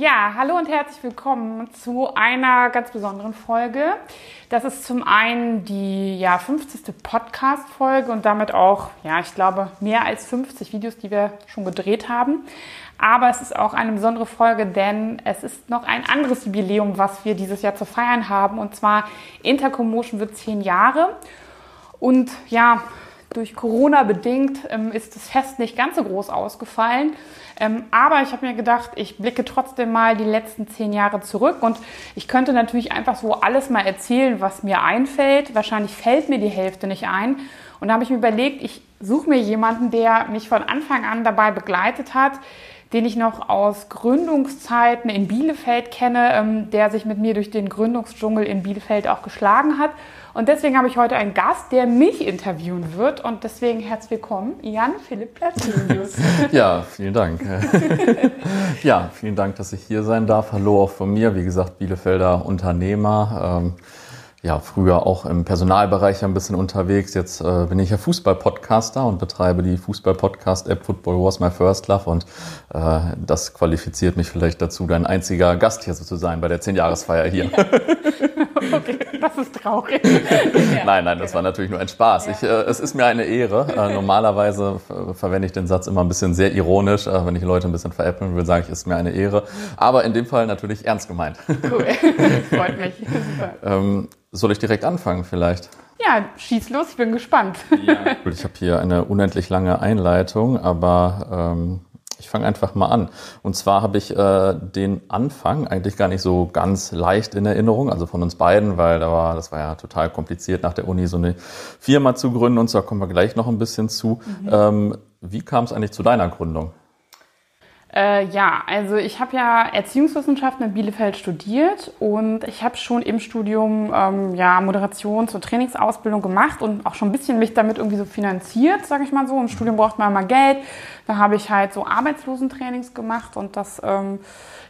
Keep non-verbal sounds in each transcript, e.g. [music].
Ja, hallo und herzlich willkommen zu einer ganz besonderen Folge. Das ist zum einen die ja, 50. Podcast-Folge und damit auch, ja, ich glaube, mehr als 50 Videos, die wir schon gedreht haben. Aber es ist auch eine besondere Folge, denn es ist noch ein anderes Jubiläum, was wir dieses Jahr zu feiern haben. Und zwar Intercommotion wird zehn Jahre. Und ja, durch Corona bedingt ähm, ist das Fest nicht ganz so groß ausgefallen. Ähm, aber ich habe mir gedacht, ich blicke trotzdem mal die letzten zehn Jahre zurück und ich könnte natürlich einfach so alles mal erzählen, was mir einfällt. Wahrscheinlich fällt mir die Hälfte nicht ein. Und da habe ich mir überlegt, ich suche mir jemanden, der mich von Anfang an dabei begleitet hat, den ich noch aus Gründungszeiten in Bielefeld kenne, ähm, der sich mit mir durch den Gründungsdschungel in Bielefeld auch geschlagen hat. Und deswegen habe ich heute einen Gast, der mich interviewen wird. Und deswegen herzlich willkommen, Jan Philipp Platzinius. [laughs] ja, vielen Dank. [laughs] ja, vielen Dank, dass ich hier sein darf. Hallo auch von mir. Wie gesagt, Bielefelder Unternehmer. Ähm, ja, früher auch im Personalbereich ein bisschen unterwegs. Jetzt äh, bin ich ja Fußball-Podcaster und betreibe die Fußball-Podcast-App Football Was My First Love und äh, das qualifiziert mich vielleicht dazu, dein einziger Gast hier so zu sein bei der 10-Jahresfeier hier. Ja. [laughs] okay, das ist traurig. [laughs] nein, nein, das war natürlich nur ein Spaß. Ich, äh, es ist mir eine Ehre. Äh, normalerweise verwende ich den Satz immer ein bisschen sehr ironisch. Äh, wenn ich Leute ein bisschen veräppeln will, sage ich, es ist mir eine Ehre. Aber in dem Fall natürlich ernst gemeint. Cool, [laughs] freut mich. Super. Ähm, soll ich direkt anfangen vielleicht? Ja, schieß los, ich bin gespannt. Ja. [laughs] Ich habe hier eine unendlich lange Einleitung, aber ähm, ich fange einfach mal an. Und zwar habe ich äh, den Anfang eigentlich gar nicht so ganz leicht in Erinnerung, also von uns beiden, weil da war, das war ja total kompliziert, nach der Uni so eine Firma zu gründen und so, da kommen wir gleich noch ein bisschen zu. Mhm. Ähm, wie kam es eigentlich zu deiner Gründung? Äh, ja, also ich habe ja Erziehungswissenschaften in Bielefeld studiert und ich habe schon im Studium ähm, ja Moderations- und Trainingsausbildung gemacht und auch schon ein bisschen mich damit irgendwie so finanziert, sage ich mal so. Im Studium braucht man immer Geld. Da habe ich halt so Arbeitslosentrainings gemacht und das ähm,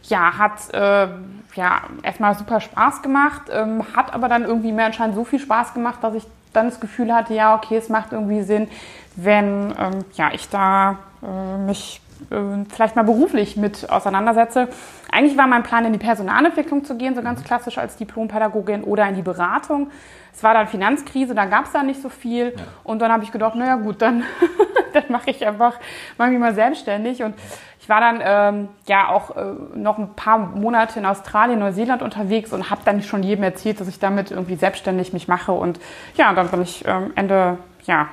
ja hat äh, ja erstmal super Spaß gemacht, ähm, hat aber dann irgendwie mehr anscheinend so viel Spaß gemacht, dass ich dann das Gefühl hatte, ja okay, es macht irgendwie Sinn, wenn ähm, ja ich da äh, mich vielleicht mal beruflich mit auseinandersetze. Eigentlich war mein Plan, in die Personalentwicklung zu gehen, so ganz klassisch als Diplompädagogin oder in die Beratung. Es war dann Finanzkrise, da gab es da nicht so viel. Ja. Und dann habe ich gedacht, naja gut, dann, [laughs] dann mache ich einfach, mache mich mal selbstständig. Und ich war dann ähm, ja auch äh, noch ein paar Monate in Australien, Neuseeland unterwegs und habe dann schon jedem erzählt, dass ich damit irgendwie selbstständig mich mache. Und ja, dann bin ich ähm, Ende ja,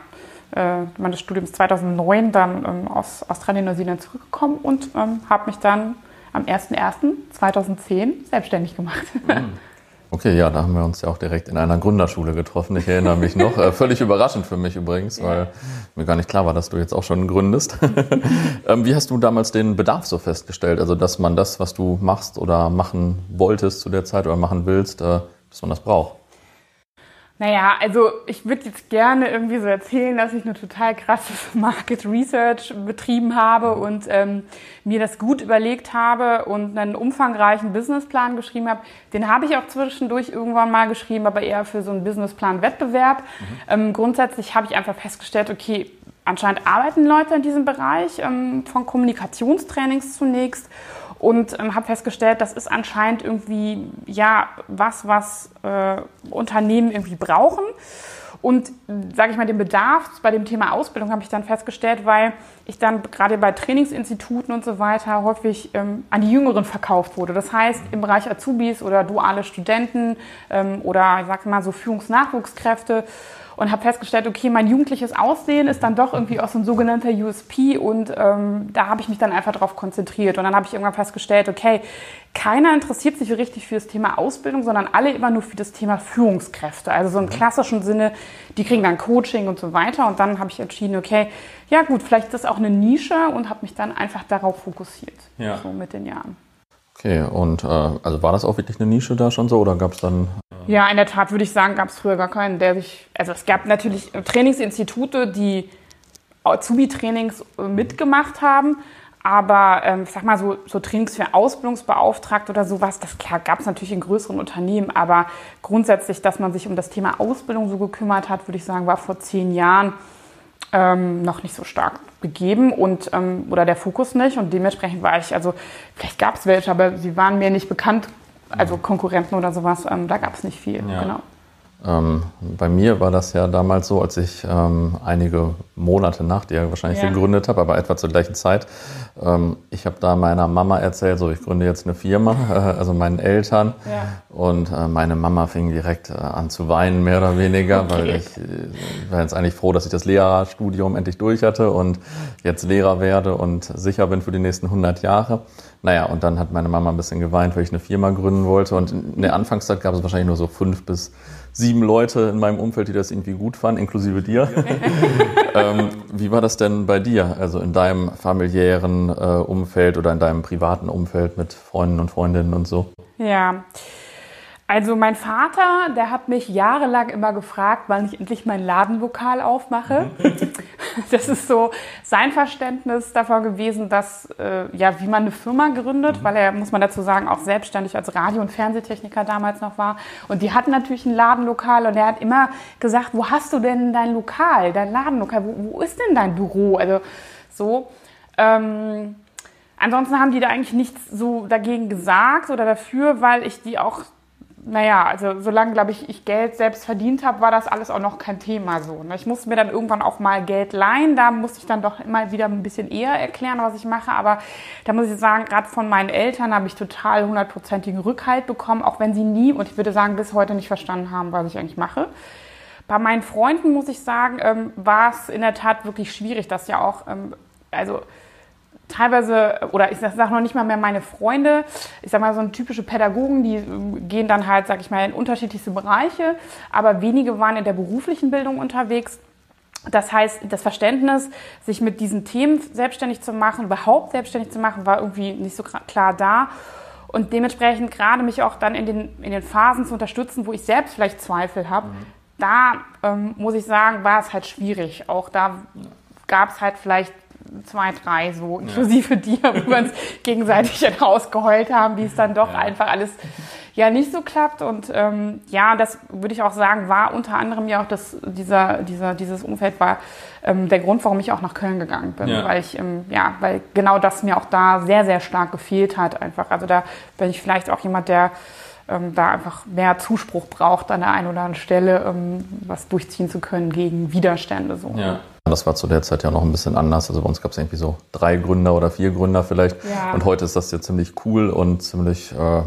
äh, meines Studiums 2009 dann ähm, aus Australien, Neuseeland zurückgekommen und ähm, habe mich dann am 01.01.2010 selbstständig gemacht. Mhm. [laughs] Okay, ja, da haben wir uns ja auch direkt in einer Gründerschule getroffen. Ich erinnere mich noch. Äh, völlig überraschend für mich übrigens, weil mir gar nicht klar war, dass du jetzt auch schon gründest. [laughs] ähm, wie hast du damals den Bedarf so festgestellt? Also, dass man das, was du machst oder machen wolltest zu der Zeit oder machen willst, äh, dass man das braucht? Naja, also ich würde jetzt gerne irgendwie so erzählen, dass ich eine total krasses [laughs] Market Research betrieben habe und ähm, mir das gut überlegt habe und einen umfangreichen Businessplan geschrieben habe. Den habe ich auch zwischendurch irgendwann mal geschrieben, aber eher für so einen Businessplan-Wettbewerb. Mhm. Ähm, grundsätzlich habe ich einfach festgestellt, okay, anscheinend arbeiten Leute in diesem Bereich ähm, von Kommunikationstrainings zunächst und ähm, habe festgestellt, das ist anscheinend irgendwie ja was, was äh, Unternehmen irgendwie brauchen. Und sage ich mal, den Bedarf bei dem Thema Ausbildung habe ich dann festgestellt, weil ich dann gerade bei Trainingsinstituten und so weiter häufig ähm, an die Jüngeren verkauft wurde. Das heißt, im Bereich Azubis oder duale Studenten ähm, oder ich sag mal so Führungsnachwuchskräfte und habe festgestellt, okay, mein jugendliches Aussehen ist dann doch irgendwie auch so ein sogenannter USP und ähm, da habe ich mich dann einfach darauf konzentriert und dann habe ich irgendwann festgestellt, okay, keiner interessiert sich richtig für das Thema Ausbildung, sondern alle immer nur für das Thema Führungskräfte. Also so im mhm. klassischen Sinne, die kriegen dann Coaching und so weiter und dann habe ich entschieden, okay, ja gut, vielleicht ist das auch eine Nische und habe mich dann einfach darauf fokussiert, ja. so mit den Jahren. Okay, und äh, also war das auch wirklich eine Nische da schon so oder gab es dann Ja, in der Tat würde ich sagen, gab es früher gar keinen, der sich, also es gab natürlich Trainingsinstitute, die Azubi-Trainings äh, mitgemacht haben, aber ähm, ich sag mal so, so Trainings für Ausbildungsbeauftragte oder sowas, das gab es natürlich in größeren Unternehmen, aber grundsätzlich, dass man sich um das Thema Ausbildung so gekümmert hat, würde ich sagen, war vor zehn Jahren ähm, noch nicht so stark begeben und ähm, oder der Fokus nicht und dementsprechend war ich, also vielleicht gab es welche, aber sie waren mir nicht bekannt, also Konkurrenten oder sowas, ähm, da gab es nicht viel, Ja. genau. Ähm, bei mir war das ja damals so, als ich ähm, einige Monate nach dir wahrscheinlich Ja. gegründet habe, aber etwa zur gleichen Zeit. Ähm, ich habe da meiner Mama erzählt, so ich gründe jetzt eine Firma, [laughs] äh, also meinen Eltern. Ja. Und äh, meine Mama fing direkt äh, an zu weinen, mehr oder weniger, [laughs] weil Okay. ich äh, war jetzt eigentlich froh, dass ich das Lehrerstudium endlich durch hatte und jetzt Lehrer werde und sicher bin für die nächsten 100 Jahre. Naja, und dann hat meine Mama ein bisschen geweint, weil ich eine Firma gründen wollte. Und in der Anfangszeit gab es wahrscheinlich nur so fünf bis sieben Leute in meinem Umfeld, die das irgendwie gut fanden, inklusive dir. [laughs] ähm, wie war das denn bei dir? Also in deinem familiären äh, Umfeld oder in deinem privaten Umfeld mit Freunden und Freundinnen und so? Ja. Also mein Vater, der hat mich jahrelang immer gefragt, wann ich endlich mein Ladenlokal aufmache. [laughs] Das ist so sein Verständnis davon gewesen, dass äh, ja, wie man eine Firma gründet, weil er, muss man dazu sagen, auch selbstständig als Radio- und Fernsehtechniker damals noch war. Und die hatten natürlich ein Ladenlokal und er hat immer gesagt, wo hast du denn dein Lokal, dein Ladenlokal, wo, wo ist denn dein Büro? Also so. Ähm, Ansonsten haben die da eigentlich nichts so dagegen gesagt oder dafür, weil ich die auch, naja, also solange, glaube ich, ich Geld selbst verdient habe, war das alles auch noch kein Thema so. ne? Ich musste mir dann irgendwann auch mal Geld leihen, da musste ich dann doch immer wieder ein bisschen eher erklären, was ich mache, aber da muss ich sagen, gerade von meinen Eltern habe ich total hundertprozentigen Rückhalt bekommen, auch wenn sie nie, und ich würde sagen, bis heute nicht verstanden haben, was ich eigentlich mache. Bei meinen Freunden, muss ich sagen, ähm, war es in der Tat wirklich schwierig, dass ja auch, ähm, also teilweise, oder ich sage noch nicht mal mehr meine Freunde, ich sage mal so typische Pädagogen, die gehen dann halt, sag ich mal, in unterschiedlichste Bereiche, aber wenige waren in der beruflichen Bildung unterwegs. Das heißt, das Verständnis, sich mit diesen Themen selbstständig zu machen, überhaupt selbstständig zu machen, war irgendwie nicht so klar da. Und dementsprechend gerade mich auch dann in den, in den Phasen zu unterstützen, wo ich selbst vielleicht Zweifel habe, da ähm, muss ich sagen, war es halt schwierig. Auch da gab es halt vielleicht zwei, drei so, inklusive dir, wo wir uns [laughs] gegenseitig dann rausgeheult haben, wie es dann doch einfach alles ja nicht so klappt. Und ähm, ja, das würde ich auch sagen, war unter anderem ja auch das, dieser, dieser, dieses Umfeld war ähm, der Grund, warum ich auch nach Köln gegangen bin. Ja. Weil ich, ähm, ja, weil genau das mir auch da sehr, sehr stark gefehlt hat einfach. Also da bin ich vielleicht auch jemand, der ähm, da einfach mehr Zuspruch braucht an der einen oder anderen Stelle, ähm, was durchziehen zu können gegen Widerstände. So. Ja. Das war zu der Zeit ja noch ein bisschen anders. Also bei uns gab es irgendwie so drei Gründer oder vier Gründer vielleicht. Ja. Und heute ist das ja ziemlich cool und ziemlich, äh,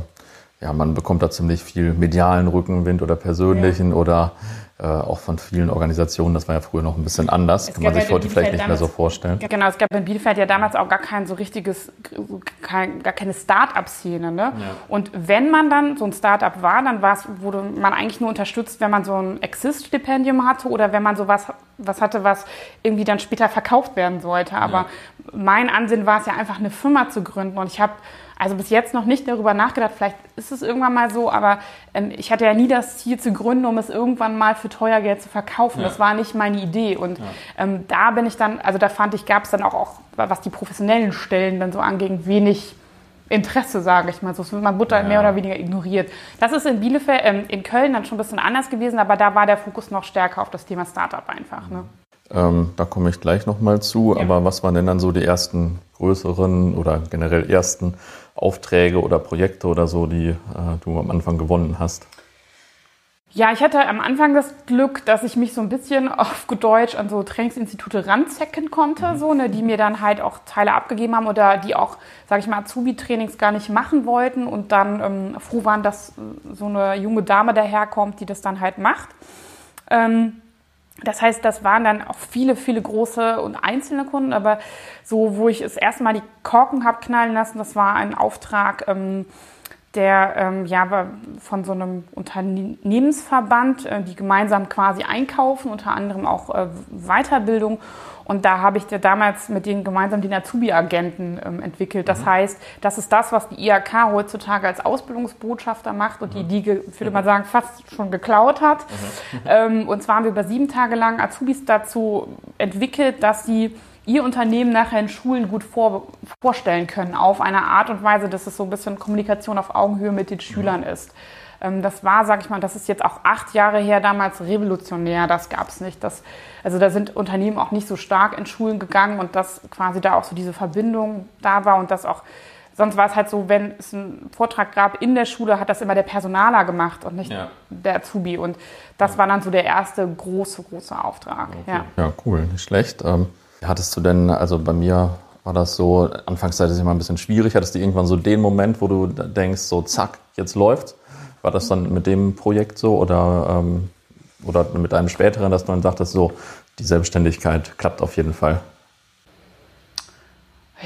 ja, man bekommt da ziemlich viel medialen Rückenwind oder persönlichen oder äh, auch von vielen Organisationen. Das war ja früher noch ein bisschen anders. Es Kann man sich ja heute vielleicht nicht mehr so damals- vorstellen. Genau, es gab in Bielefeld ja damals auch gar kein so richtiges, kein, gar keine Start-up-Szene. Ne? Und wenn man dann so ein Start-up war, dann wurde man eigentlich nur unterstützt, wenn man so ein Exist-Stipendium hatte oder wenn man sowas was hatte, was irgendwie dann später verkauft werden sollte. Aber mein Ansinn war es ja einfach, eine Firma zu gründen. Und ich habe also bis jetzt noch nicht darüber nachgedacht, vielleicht ist es irgendwann mal so, aber ähm, ich hatte ja nie das Ziel zu gründen, um es irgendwann mal für teuer Geld zu verkaufen. Das war nicht meine Idee. Und ähm, da bin ich dann, also da fand ich, gab es dann auch, auch, was die professionellen Stellen dann so anging, wenig Interesse, sage ich mal. So es wird man Butter Ja. mehr oder weniger ignoriert. Das ist in Bielefeld, ähm, in Köln dann schon ein bisschen anders gewesen, aber da war der Fokus noch stärker auf das Thema Startup einfach. Ne? Ähm, da komme ich gleich nochmal zu. Ja. Aber was waren denn dann so die ersten größeren oder generell ersten Aufträge oder Projekte oder so, die äh, du am Anfang gewonnen hast? Ja, ich hatte am Anfang das Glück, dass ich mich so ein bisschen [laughs] auf Deutsch an so Trainingsinstitute ranzecken konnte, so, ne, die mir dann halt auch Teile abgegeben haben oder die auch, sage ich mal, Azubi-Trainings gar nicht machen wollten und dann ähm, froh waren, dass so eine junge Dame daherkommt, die das dann halt macht. Ähm, das heißt, das waren dann auch viele, viele große und einzelne Kunden, aber so, wo ich es erstmal die Korken habe knallen lassen, das war ein Auftrag, ähm, der ähm, ja von so einem Unternehmensverband, äh, die gemeinsam quasi einkaufen, unter anderem auch äh, Weiterbildung. Und da habe ich ja damals mit denen gemeinsam den Azubi-Agenten ähm, entwickelt. Das mhm. heißt, das ist das, was die IHK heutzutage als Ausbildungsbotschafter macht und mhm. die, die, ich würde mal sagen, fast schon geklaut hat. [laughs] Mhm. Ähm, und zwar haben wir über sieben Tage lang Azubis dazu entwickelt, dass sie ihr Unternehmen nachher in Schulen gut vor, vorstellen können, auf eine Art und Weise, dass es so ein bisschen Kommunikation auf Augenhöhe mit den Schülern ist. Ähm, das war, sag ich mal, das ist jetzt auch acht Jahre her, damals revolutionär, das gab es nicht. Das, also da sind Unternehmen auch nicht so stark in Schulen gegangen und dass quasi da auch so diese Verbindung da war und das auch sonst war es halt so, wenn es einen Vortrag gab in der Schule, hat das immer der Personaler gemacht und nicht ja. der Azubi. Und das ja. war dann so der erste große, große Auftrag. Okay. Ja. ja, cool, nicht schlecht. Ähm, hattest du denn, also bei mir war das so, Anfangszeit ist immer ein bisschen schwierig, hattest du irgendwann so den Moment, wo du denkst, so zack, jetzt läuft's? War das dann mit dem Projekt so oder, ähm, oder mit einem späteren, dass du dann sagtest, so, die Selbstständigkeit klappt auf jeden Fall?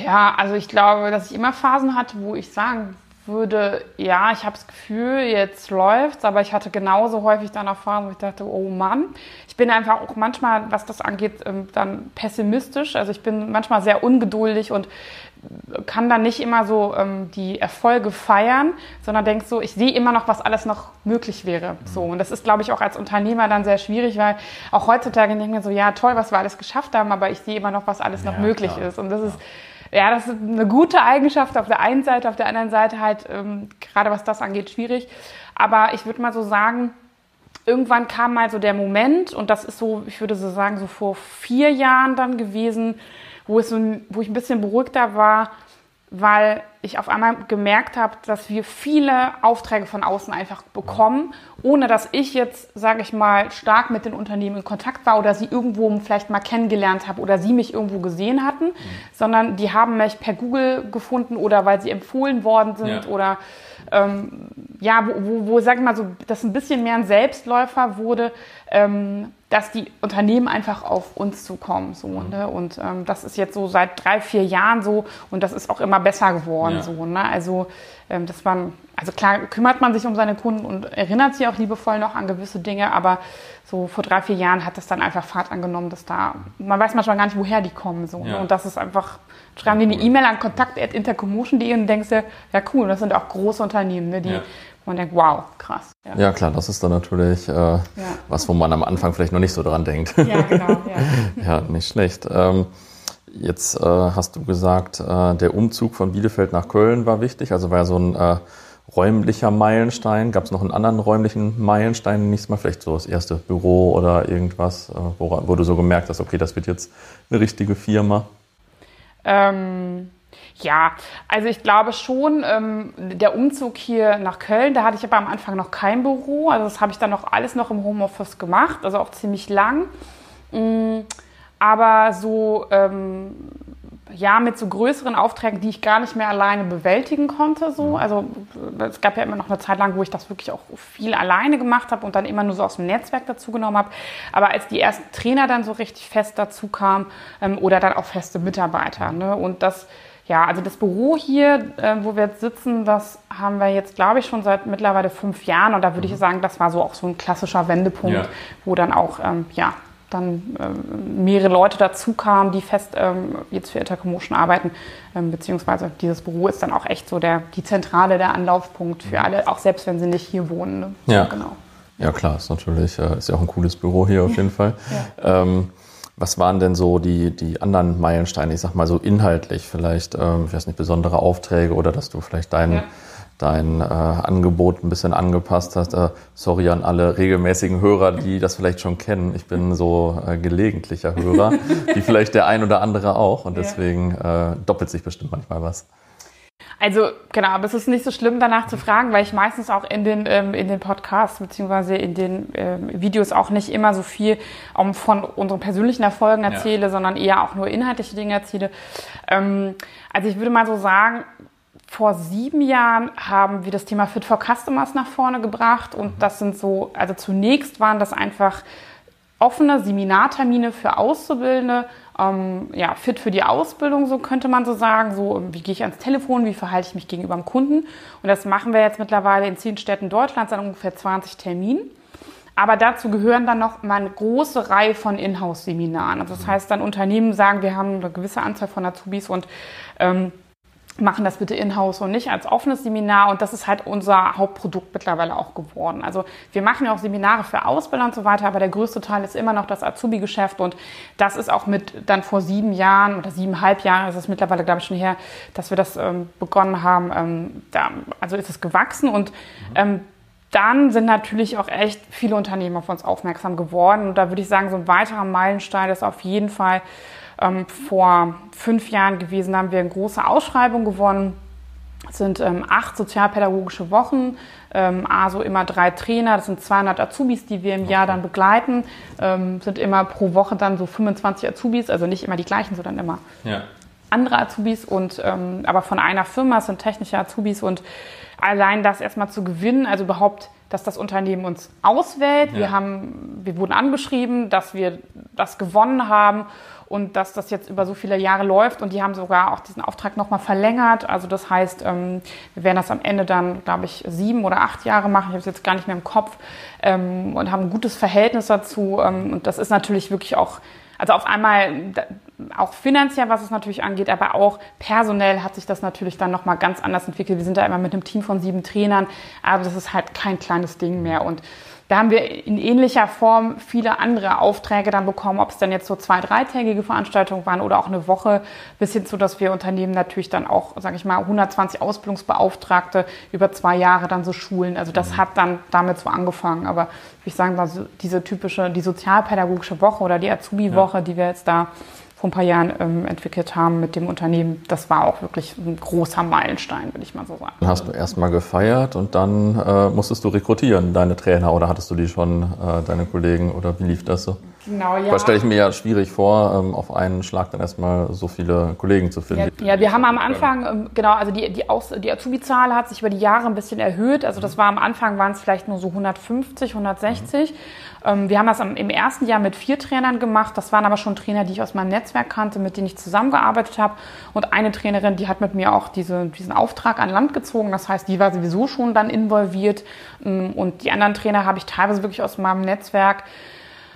Ja, also ich glaube, dass ich immer Phasen hatte, wo ich sagen würde, ja, ich habe das Gefühl, jetzt läuft's, aber ich hatte genauso häufig dann Phasen, wo ich dachte, oh Mann, ich bin einfach auch manchmal, was das angeht, ähm, dann pessimistisch. Also ich bin manchmal sehr ungeduldig und kann dann nicht immer so ähm, die Erfolge feiern, sondern denke so, ich sehe immer noch, was alles noch möglich wäre. So und das ist, glaube ich, auch als Unternehmer dann sehr schwierig, weil auch heutzutage denke ich mir so, ja toll, was wir alles geschafft haben, aber ich sehe immer noch, was alles noch ja, möglich klar. ist und das ist ja, das ist eine gute Eigenschaft auf der einen Seite, auf der anderen Seite halt, ähm, gerade was das angeht, schwierig. Aber ich würde mal so sagen, irgendwann kam mal so der Moment, und das ist so, ich würde so sagen, so vor vier Jahren dann gewesen, wo, es so, wo ich ein bisschen beruhigter war, weil ich auf einmal gemerkt habe, dass wir viele Aufträge von außen einfach bekommen, ohne dass ich jetzt, sage ich mal, stark mit den Unternehmen in Kontakt war oder sie irgendwo vielleicht mal kennengelernt habe oder sie mich irgendwo gesehen hatten, mhm. sondern die haben mich per Google gefunden oder weil sie empfohlen worden sind ja. oder ähm, ja, wo, wo, wo sag ich mal so, das ein bisschen mehr ein Selbstläufer wurde, ähm, dass die Unternehmen einfach auf uns zukommen. So, mhm. ne? Und ähm, das ist jetzt so seit drei, vier Jahren so und das ist auch immer besser geworden. Ja. So, ne? Also ähm, das man, also klar kümmert man sich um seine Kunden und erinnert sich auch liebevoll noch an gewisse Dinge, aber so vor drei, vier Jahren hat das dann einfach Fahrt angenommen, dass da, man weiß manchmal gar nicht, woher die kommen. So, ne? ja. Und das ist einfach, schreiben die eine E-Mail an kontakt.intercommotion.de und denkst dir, ja cool, das sind auch große Unternehmen, ne? die ja man denkt, wow, krass. Ja, ja klar, das ist dann natürlich äh, ja. was, wo man am Anfang vielleicht noch nicht so dran denkt. Ja, genau. Ja, [laughs] ja nicht schlecht. Ähm, jetzt äh, hast du gesagt, äh, der Umzug von Bielefeld nach Köln war wichtig, also war ja so ein äh, räumlicher Meilenstein. Gab es noch einen anderen räumlichen Meilenstein nächstes Mal? Vielleicht so das erste Büro oder irgendwas, äh, wo, du so gemerkt hast, okay, das wird jetzt eine richtige Firma? Ähm ja, also ich glaube schon, ähm, der Umzug hier nach Köln, da hatte ich aber am Anfang noch kein Büro. Also das habe ich dann noch alles noch im Homeoffice gemacht, also auch ziemlich lang. Mm, aber so, ähm, ja, mit so größeren Aufträgen, die ich gar nicht mehr alleine bewältigen konnte. So. Mhm. Also es gab ja immer noch eine Zeit lang, wo ich das wirklich auch viel alleine gemacht habe und dann immer nur so aus dem Netzwerk dazu genommen habe. Aber als die ersten Trainer dann so richtig fest dazu kamen ähm, oder dann auch feste Mitarbeiter. Ne? Und das ja, also das Büro hier, äh, wo wir jetzt sitzen, das haben wir jetzt, glaube ich, schon seit mittlerweile fünf Jahren. Und da würde mhm. ich sagen, das war so auch so ein klassischer Wendepunkt, ja. wo dann auch, ähm, ja, dann ähm, mehrere Leute dazu kamen, die fest ähm, jetzt für Intercommotion arbeiten. Ähm, beziehungsweise dieses Büro ist dann auch echt so der, die Zentrale, der Anlaufpunkt für mhm. alle, auch selbst wenn sie nicht hier wohnen. Ne? Ja, genau. Ja, klar, ist natürlich, äh, ist ja auch ein cooles Büro hier auf [laughs] jeden Fall. Ja. Ähm, was waren denn so die, die anderen Meilensteine, ich sag mal so inhaltlich, vielleicht, ähm, ich weiß nicht, besondere Aufträge oder dass du vielleicht dein, ja. Dein äh, Angebot ein bisschen angepasst hast? Äh, sorry an alle regelmäßigen Hörer, die das vielleicht schon kennen. Ich bin so äh, gelegentlicher Hörer, [laughs] wie vielleicht der ein oder andere auch und deswegen äh, doppelt sich bestimmt manchmal was. Also genau, aber es ist nicht so schlimm, danach zu fragen, weil ich meistens auch in den, ähm, in den Podcasts beziehungsweise in den ähm, Videos auch nicht immer so viel um, von unseren persönlichen Erfolgen erzähle, ja. sondern eher auch nur inhaltliche Dinge erzähle. Ähm, also ich würde mal so sagen, vor sieben Jahren haben wir das Thema Fit for Customers nach vorne gebracht und mhm. das sind so, also zunächst waren das einfach offene Seminartermine für Auszubildende ähm, ja, fit für die Ausbildung, so könnte man so sagen. So, wie gehe ich ans Telefon, wie verhalte ich mich gegenüber dem Kunden? Und das machen wir jetzt mittlerweile in zehn Städten Deutschlands an ungefähr 20 Terminen. Aber dazu gehören dann noch mal eine große Reihe von Inhouse-Seminaren. Also das heißt, dann Unternehmen sagen, wir haben eine gewisse Anzahl von Azubis und ähm, machen das bitte in-house und nicht als offenes Seminar. Und das ist halt unser Hauptprodukt mittlerweile auch geworden. Also wir machen ja auch Seminare für Ausbilder und so weiter, aber der größte Teil ist immer noch das Azubi-Geschäft. Und das ist auch mit dann vor sieben Jahren oder siebeneinhalb Jahren, ist es mittlerweile, glaube ich, schon her, dass wir das ähm, begonnen haben. Ähm, da, also ist es gewachsen und ähm, dann sind natürlich auch echt viele Unternehmen auf uns aufmerksam geworden. Und da würde ich sagen, so ein weiterer Meilenstein ist auf jeden Fall ähm, vor fünf Jahren gewesen, haben wir eine große Ausschreibung gewonnen. Es sind ähm, acht sozialpädagogische Wochen, ähm, also immer drei Trainer, das sind 200 Azubis, die wir im Jahr dann begleiten, ähm, sind immer pro Woche dann so 25 Azubis, also nicht immer die gleichen, sondern immer ja. andere Azubis und ähm, aber von einer Firma, es sind technische Azubis und allein das erstmal zu gewinnen, also überhaupt dass das Unternehmen uns auswählt. Ja. Wir, haben, wir wurden angeschrieben, dass wir das gewonnen haben und dass das jetzt über so viele Jahre läuft und die haben sogar auch diesen Auftrag nochmal verlängert. Also das heißt, ähm, wir werden das am Ende dann, glaube ich, sieben oder acht Jahre machen. Ich habe es jetzt gar nicht mehr im Kopf ähm, und haben ein gutes Verhältnis dazu. Ähm, und das ist natürlich wirklich auch, also auf einmal auch finanziell, was es natürlich angeht, aber auch personell hat sich das natürlich dann nochmal ganz anders entwickelt. Wir sind da immer mit einem Team von sieben Trainern, aber das ist halt kein kleines Ding mehr und da haben wir in ähnlicher Form viele andere Aufträge dann bekommen, ob es dann jetzt so zwei, dreitägige Veranstaltungen waren oder auch eine Woche, bis hin zu, dass wir Unternehmen natürlich dann auch, sage ich mal, 120 Ausbildungsbeauftragte über zwei Jahre dann so schulen. Also das mhm. hat dann damit so angefangen. Aber ich sagen, also diese typische, die sozialpädagogische Woche oder die Azubi-Woche, ja. die wir jetzt da vor ein paar Jahren ähm, entwickelt haben mit dem Unternehmen, das war auch wirklich ein großer Meilenstein, will ich mal so sagen. Dann hast du erstmal gefeiert und dann äh, musstest du rekrutieren, deine Trainer, oder hattest du die schon, äh, deine Kollegen, oder wie lief das so? Genau, ja. Das stelle ich mir ja schwierig vor, ähm, auf einen Schlag dann erstmal so viele Kollegen zu finden. Ja, ja wir haben am Anfang, ähm, genau, also die, die, die Azubi-Zahl hat sich über die Jahre ein bisschen erhöht. Also das war am Anfang waren es vielleicht nur so 150, 160. Mhm. Ähm, wir haben das im ersten Jahr mit vier Trainern gemacht. Das waren aber schon Trainer, die ich aus meinem Netzwerk kannte, mit denen ich zusammengearbeitet habe. Und eine Trainerin, die hat mit mir auch diese, diesen Auftrag an Land gezogen. Das heißt, die war sowieso schon dann involviert. Und die anderen Trainer habe ich teilweise wirklich aus meinem Netzwerk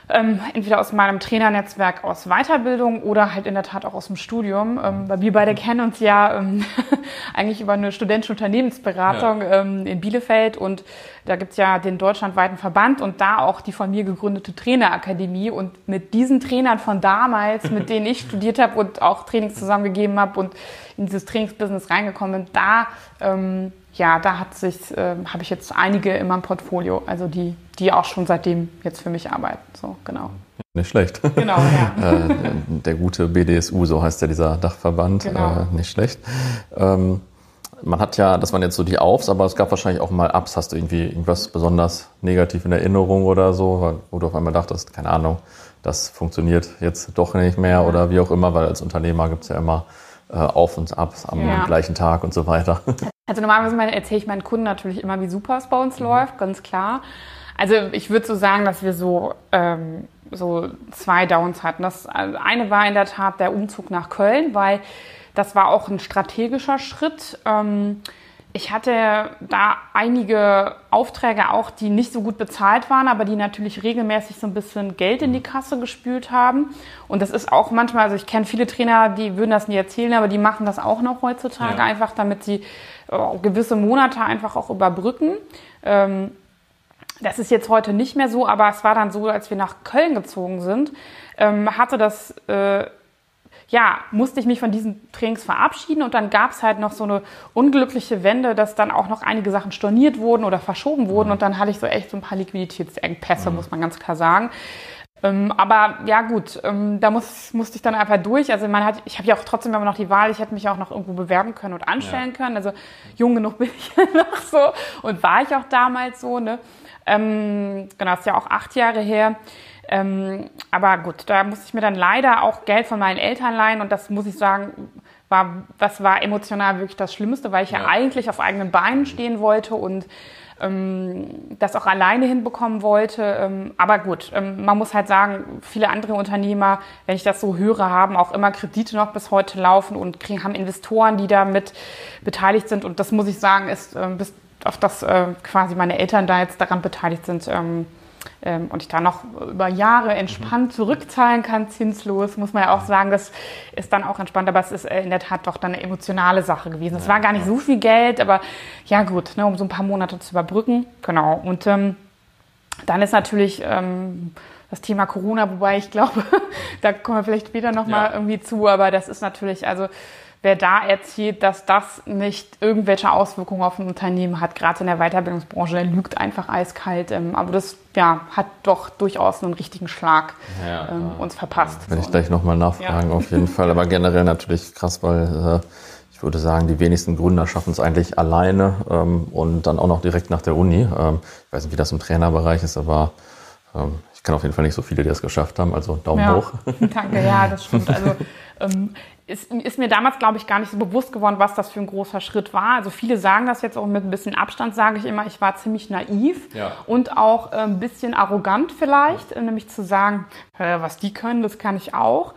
ähm, entweder aus meinem Trainernetzwerk aus Weiterbildung oder halt in der Tat auch aus dem Studium. Ähm, weil wir beide kennen uns ja ähm, [laughs] eigentlich über eine studentische Unternehmensberatung ja. ähm, in Bielefeld und da gibt's ja den deutschlandweiten Verband und da auch die von mir gegründete Trainerakademie. Und mit diesen Trainern von damals, mit denen ich [laughs] studiert habe und auch Trainings zusammengegeben habe und in dieses Trainingsbusiness reingekommen bin, da ähm, ja, da hat sich, äh, habe ich jetzt einige in meinem Portfolio, also die, die auch schon seitdem jetzt für mich arbeiten. So, genau. Nicht schlecht. [laughs] Genau, ja. [laughs] äh, der gute BDSU, so heißt ja dieser Dachverband. Genau. Äh, nicht schlecht. Ähm, man hat ja, das waren jetzt so die Aufs, aber es gab wahrscheinlich auch mal Ups. Hast du irgendwie irgendwas besonders negativ in Erinnerung oder so, wo du auf einmal dachtest, keine Ahnung, das funktioniert jetzt doch nicht mehr oder wie auch immer, weil als Unternehmer gibt es ja immer äh, Auf und Abs am ja. gleichen Tag und so weiter. [laughs] Also normalerweise erzähle ich meinen Kunden natürlich immer, wie super es bei uns mhm. läuft, ganz klar. Also ich würde so sagen, dass wir so, ähm, so zwei Downs hatten. Das also eine war in der Tat der Umzug nach Köln, weil das war auch ein strategischer Schritt. Ähm, ich hatte da einige Aufträge auch, die nicht so gut bezahlt waren, aber die natürlich regelmäßig so ein bisschen Geld in die Kasse gespült haben. Und das ist auch manchmal, also ich kenne viele Trainer, die würden das nie erzählen, aber die machen das auch noch heutzutage ja. einfach, damit sie äh, gewisse Monate einfach auch überbrücken. Ähm, das ist jetzt heute nicht mehr so, aber es war dann so, als wir nach Köln gezogen sind, ähm, hatte das äh, ja, musste ich mich von diesen Trainings verabschieden und dann gab es halt noch so eine unglückliche Wende, dass dann auch noch einige Sachen storniert wurden oder verschoben wurden mhm. und dann hatte ich so echt so ein paar Liquiditätsengpässe, mhm. muss man ganz klar sagen. Ähm, aber ja gut, ähm, da muss, musste ich dann einfach durch. Also man hat, ich habe ja auch trotzdem immer noch die Wahl, ich hätte mich auch noch irgendwo bewerben können und anstellen ja. können. Also jung genug bin ich [laughs] ja noch so und war ich auch damals so. Ne? Ähm, genau, ist ja auch acht Jahre her. Ähm, aber gut, da musste ich mir dann leider auch Geld von meinen Eltern leihen und das muss ich sagen, war, das war emotional wirklich das Schlimmste, weil ich ja, ja eigentlich auf eigenen Beinen stehen wollte und ähm, das auch alleine hinbekommen wollte. Ähm, aber gut, ähm, man muss halt sagen, viele andere Unternehmer, wenn ich das so höre, haben auch immer Kredite noch bis heute laufen und kriegen, haben Investoren, die damit beteiligt sind. Und das muss ich sagen, ist ähm, bis auf das äh, quasi meine Eltern da jetzt daran beteiligt sind, ähm, ähm, und ich da noch über Jahre entspannt zurückzahlen kann, zinslos, muss man ja auch sagen, das ist dann auch entspannt, aber es ist äh, in der Tat doch dann eine emotionale Sache gewesen. Es war gar nicht so viel Geld, aber ja gut, ne, um so ein paar Monate zu überbrücken, genau. Und ähm, dann ist natürlich ähm, das Thema Corona, wobei ich glaube, [laughs] da kommen wir vielleicht später nochmal ja. irgendwie zu, aber das ist natürlich, also wer da erzählt, dass das nicht irgendwelche Auswirkungen auf ein Unternehmen hat, gerade in der Weiterbildungsbranche, der lügt einfach eiskalt. Ähm, aber das ja, hat doch durchaus einen richtigen Schlag ja, ähm, uns verpasst. Werde ich gleich nochmal nachfragen, ja. auf jeden Fall. Aber generell natürlich krass, weil äh, ich würde sagen, die wenigsten Gründer schaffen es eigentlich alleine ähm, und dann auch noch direkt nach der Uni. Ähm, ich weiß nicht, wie das im Trainerbereich ist, aber ähm, ich kenne auf jeden Fall nicht so viele, die es geschafft haben. Also Daumen ja. hoch. [laughs] Danke, ja, das stimmt. Also [laughs] ähm, ist, ist mir damals, glaube ich, gar nicht so bewusst geworden, was das für ein großer Schritt war. Also viele sagen das jetzt auch mit ein bisschen Abstand, sage ich immer, ich war ziemlich naiv ja. und auch äh, ein bisschen arrogant vielleicht, ja. nämlich zu sagen, was die können, das kann ich auch.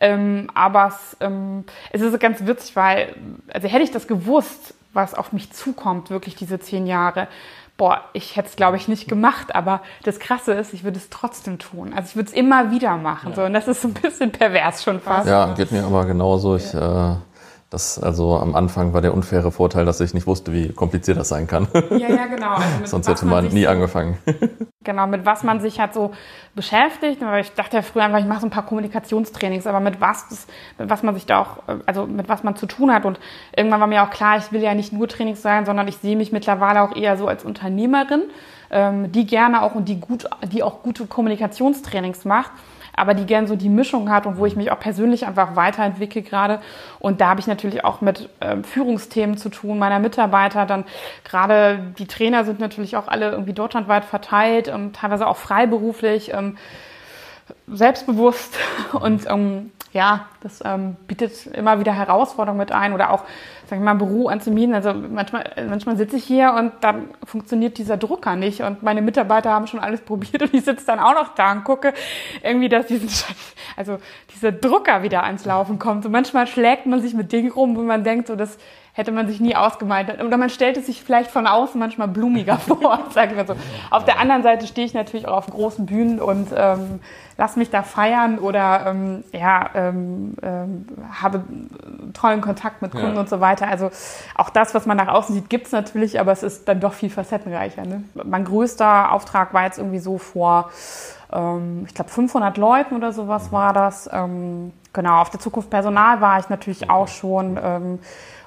Ähm, aber es, ähm, es ist ganz witzig, weil, also hätte ich das gewusst, was auf mich zukommt, wirklich diese zehn Jahre, boah, ich hätte es, glaube ich, nicht gemacht, aber das Krasse ist, ich würde es trotzdem tun. Also ich würde es immer wieder machen. Ja. So, und das ist so ein bisschen pervers schon fast. Ja, geht mir aber genauso. Ich ja. äh, das, also am Anfang war der unfaire Vorteil, dass ich nicht wusste, wie kompliziert das sein kann. Ja, ja, genau. Also [laughs] Sonst hätte man, man nie so, angefangen. [laughs] Genau, mit was man sich halt so beschäftigt. Ich dachte ja früher einfach, ich mache so ein paar Kommunikationstrainings, aber mit was, mit was man sich da auch, also mit was man zu tun hat. Und irgendwann war mir auch klar, ich will ja nicht nur Trainings sein, sondern ich sehe mich mittlerweile auch eher so als Unternehmerin, ähm, die gerne auch und die gut, die auch gute Kommunikationstrainings macht aber die gern so die Mischung hat und wo ich mich auch persönlich einfach weiterentwickle gerade. Und da habe ich natürlich auch mit äh, Führungsthemen zu tun, meiner Mitarbeiter. Dann gerade die Trainer sind natürlich auch alle irgendwie deutschlandweit verteilt, ähm, teilweise auch freiberuflich. Ähm, selbstbewusst [laughs] und ähm, ja, das ähm, bietet immer wieder Herausforderungen mit ein oder auch, sag ich mal, Büro anzumieten. Also manchmal, manchmal sitze ich hier und dann funktioniert dieser Drucker nicht und meine Mitarbeiter haben schon alles probiert und ich sitze dann auch noch da und gucke irgendwie, dass diesen, also dieser Drucker wieder ans Laufen kommt. Und manchmal schlägt man sich mit Dingen rum, wo man denkt, so das hätte man sich nie ausgemalt. Oder man stellt es sich vielleicht von außen manchmal blumiger [laughs] vor, sage ich mal so. Auf der anderen Seite stehe ich natürlich auch auf großen Bühnen und ähm, lass mich da feiern oder ähm, ja, ähm, ähm, habe tollen Kontakt mit Kunden ja. und so weiter. Also auch das, was man nach außen sieht, gibt's natürlich, aber es ist dann doch viel facettenreicher. Ne? Mein größter Auftrag war jetzt irgendwie so vor, ähm, ich glaube, 500 Leuten oder sowas war das. Ähm, genau, auf der Zukunft Personal war ich natürlich auch schon.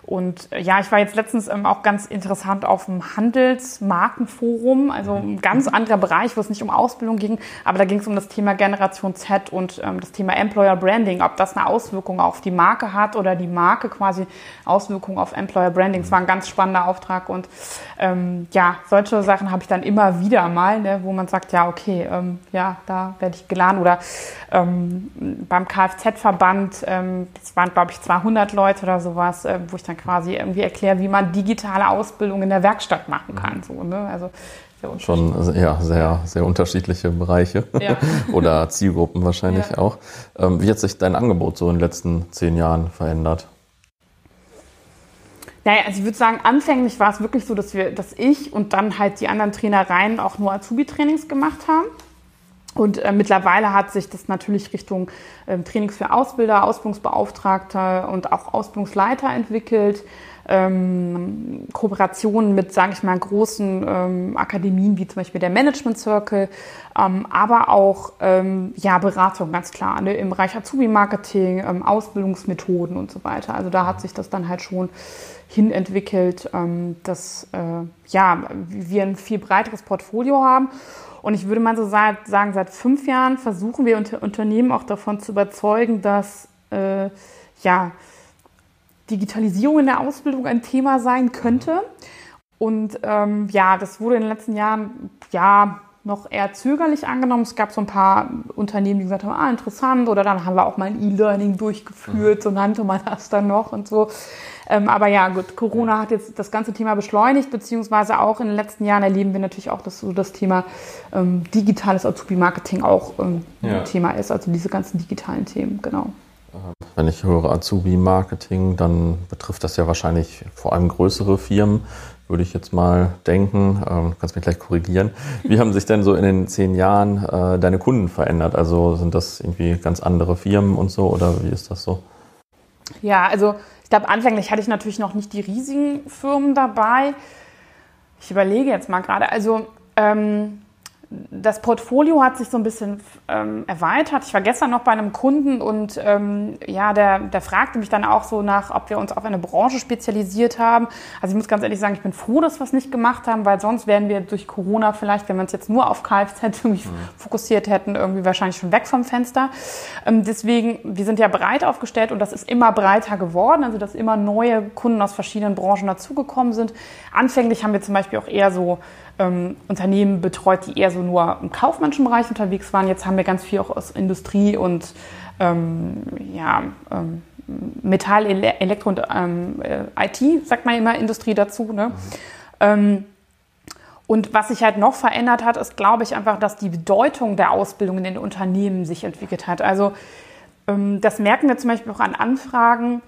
Und äh, ja, ich war jetzt letztens ähm, auch ganz interessant auf dem Handelsmarkenforum, also ein ganz anderer Bereich, wo es nicht um Ausbildung ging, aber da ging es um das Thema Generation Z und ähm, das Thema Employer Branding, ob das eine Auswirkung auf die Marke hat oder die Marke quasi Auswirkungen auf Employer Branding. Es war ein ganz spannender Auftrag und ähm, ja, solche Sachen habe ich dann immer wieder mal, ne, wo man sagt, ja, okay, ähm, ja, da werde ich geladen oder ähm, beim Kfz-Verband, das waren glaube ich 200 Leute oder sowas, äh, wo ich dann quasi irgendwie erkläre, wie man digitale Ausbildung in der Werkstatt machen kann. So, ne? Also Schon ja, sehr, sehr unterschiedliche Bereiche ja. [laughs] oder Zielgruppen wahrscheinlich ja. auch. Ähm, wie hat sich dein Angebot so in den letzten zehn Jahren verändert? Naja, also ich würde sagen, anfänglich war es wirklich so, dass wir, dass ich und dann halt die anderen Trainereien auch nur Azubi-Trainings gemacht haben. Und äh, mittlerweile hat sich das natürlich Richtung äh, Trainings für Ausbilder, Ausbildungsbeauftragte und auch Ausbildungsleiter entwickelt. Ähm, Kooperationen mit, sage ich mal, großen ähm, Akademien wie zum Beispiel der Management Circle, ähm, aber auch ähm, ja Beratung ganz klar ne, im Bereich Azubi-Marketing, ähm, Ausbildungsmethoden und so weiter. Also da hat sich das dann halt schon hinentwickelt, ähm, dass äh, ja wir ein viel breiteres Portfolio haben. Und ich würde mal so sagen, seit fünf Jahren versuchen wir Unternehmen auch davon zu überzeugen, dass äh, ja, Digitalisierung in der Ausbildung ein Thema sein könnte. Und ähm, ja, das wurde in den letzten Jahren ja noch eher zögerlich angenommen. Es gab so ein paar Unternehmen, die gesagt haben, ah, interessant, oder dann haben wir auch mal ein E-Learning durchgeführt, mhm. so nannte man das dann noch und so. Ähm, aber ja, gut, Corona hat jetzt das ganze Thema beschleunigt, beziehungsweise auch in den letzten Jahren erleben wir natürlich auch, dass so das Thema ähm, digitales Azubi-Marketing auch ähm, ja. ein Thema ist, also diese ganzen digitalen Themen, genau. Wenn ich höre Azubi-Marketing, dann betrifft das ja wahrscheinlich vor allem größere Firmen, würde ich jetzt mal denken. Ähm, du kannst mich gleich korrigieren. Wie haben sich denn so in den zehn Jahren äh, deine Kunden verändert? Also sind das irgendwie ganz andere Firmen und so oder wie ist das so? Ja, also ich glaube, anfänglich hatte ich natürlich noch nicht die riesigen Firmen dabei. Ich überlege jetzt mal gerade. Also ähm, das Portfolio hat sich so ein bisschen ähm, erweitert. Ich war gestern noch bei einem Kunden und ähm, ja, der, der fragte mich dann auch so nach, ob wir uns auf eine Branche spezialisiert haben. Also ich muss ganz ehrlich sagen, ich bin froh, dass wir es nicht gemacht haben, weil sonst wären wir durch Corona vielleicht, wenn wir uns jetzt nur auf Kfz [laughs] mhm. fokussiert hätten, irgendwie wahrscheinlich schon weg vom Fenster. Ähm, deswegen, wir sind ja breit aufgestellt und das ist immer breiter geworden, also dass immer neue Kunden aus verschiedenen Branchen dazugekommen sind. Anfänglich haben wir zum Beispiel auch eher so ähm, Unternehmen betreut, die eher so nur im kaufmännischen Bereich unterwegs waren. Jetzt haben wir ganz viel auch aus Industrie und ähm, ja, ähm, Metall, Elektro und ähm, äh, IT, sagt man immer Industrie dazu. Ne? Mhm. und was sich halt noch verändert hat, ist, glaube ich, einfach, dass die Bedeutung der Ausbildung in den Unternehmen sich entwickelt hat. Also ähm, das merken wir zum Beispiel auch an Anfragen,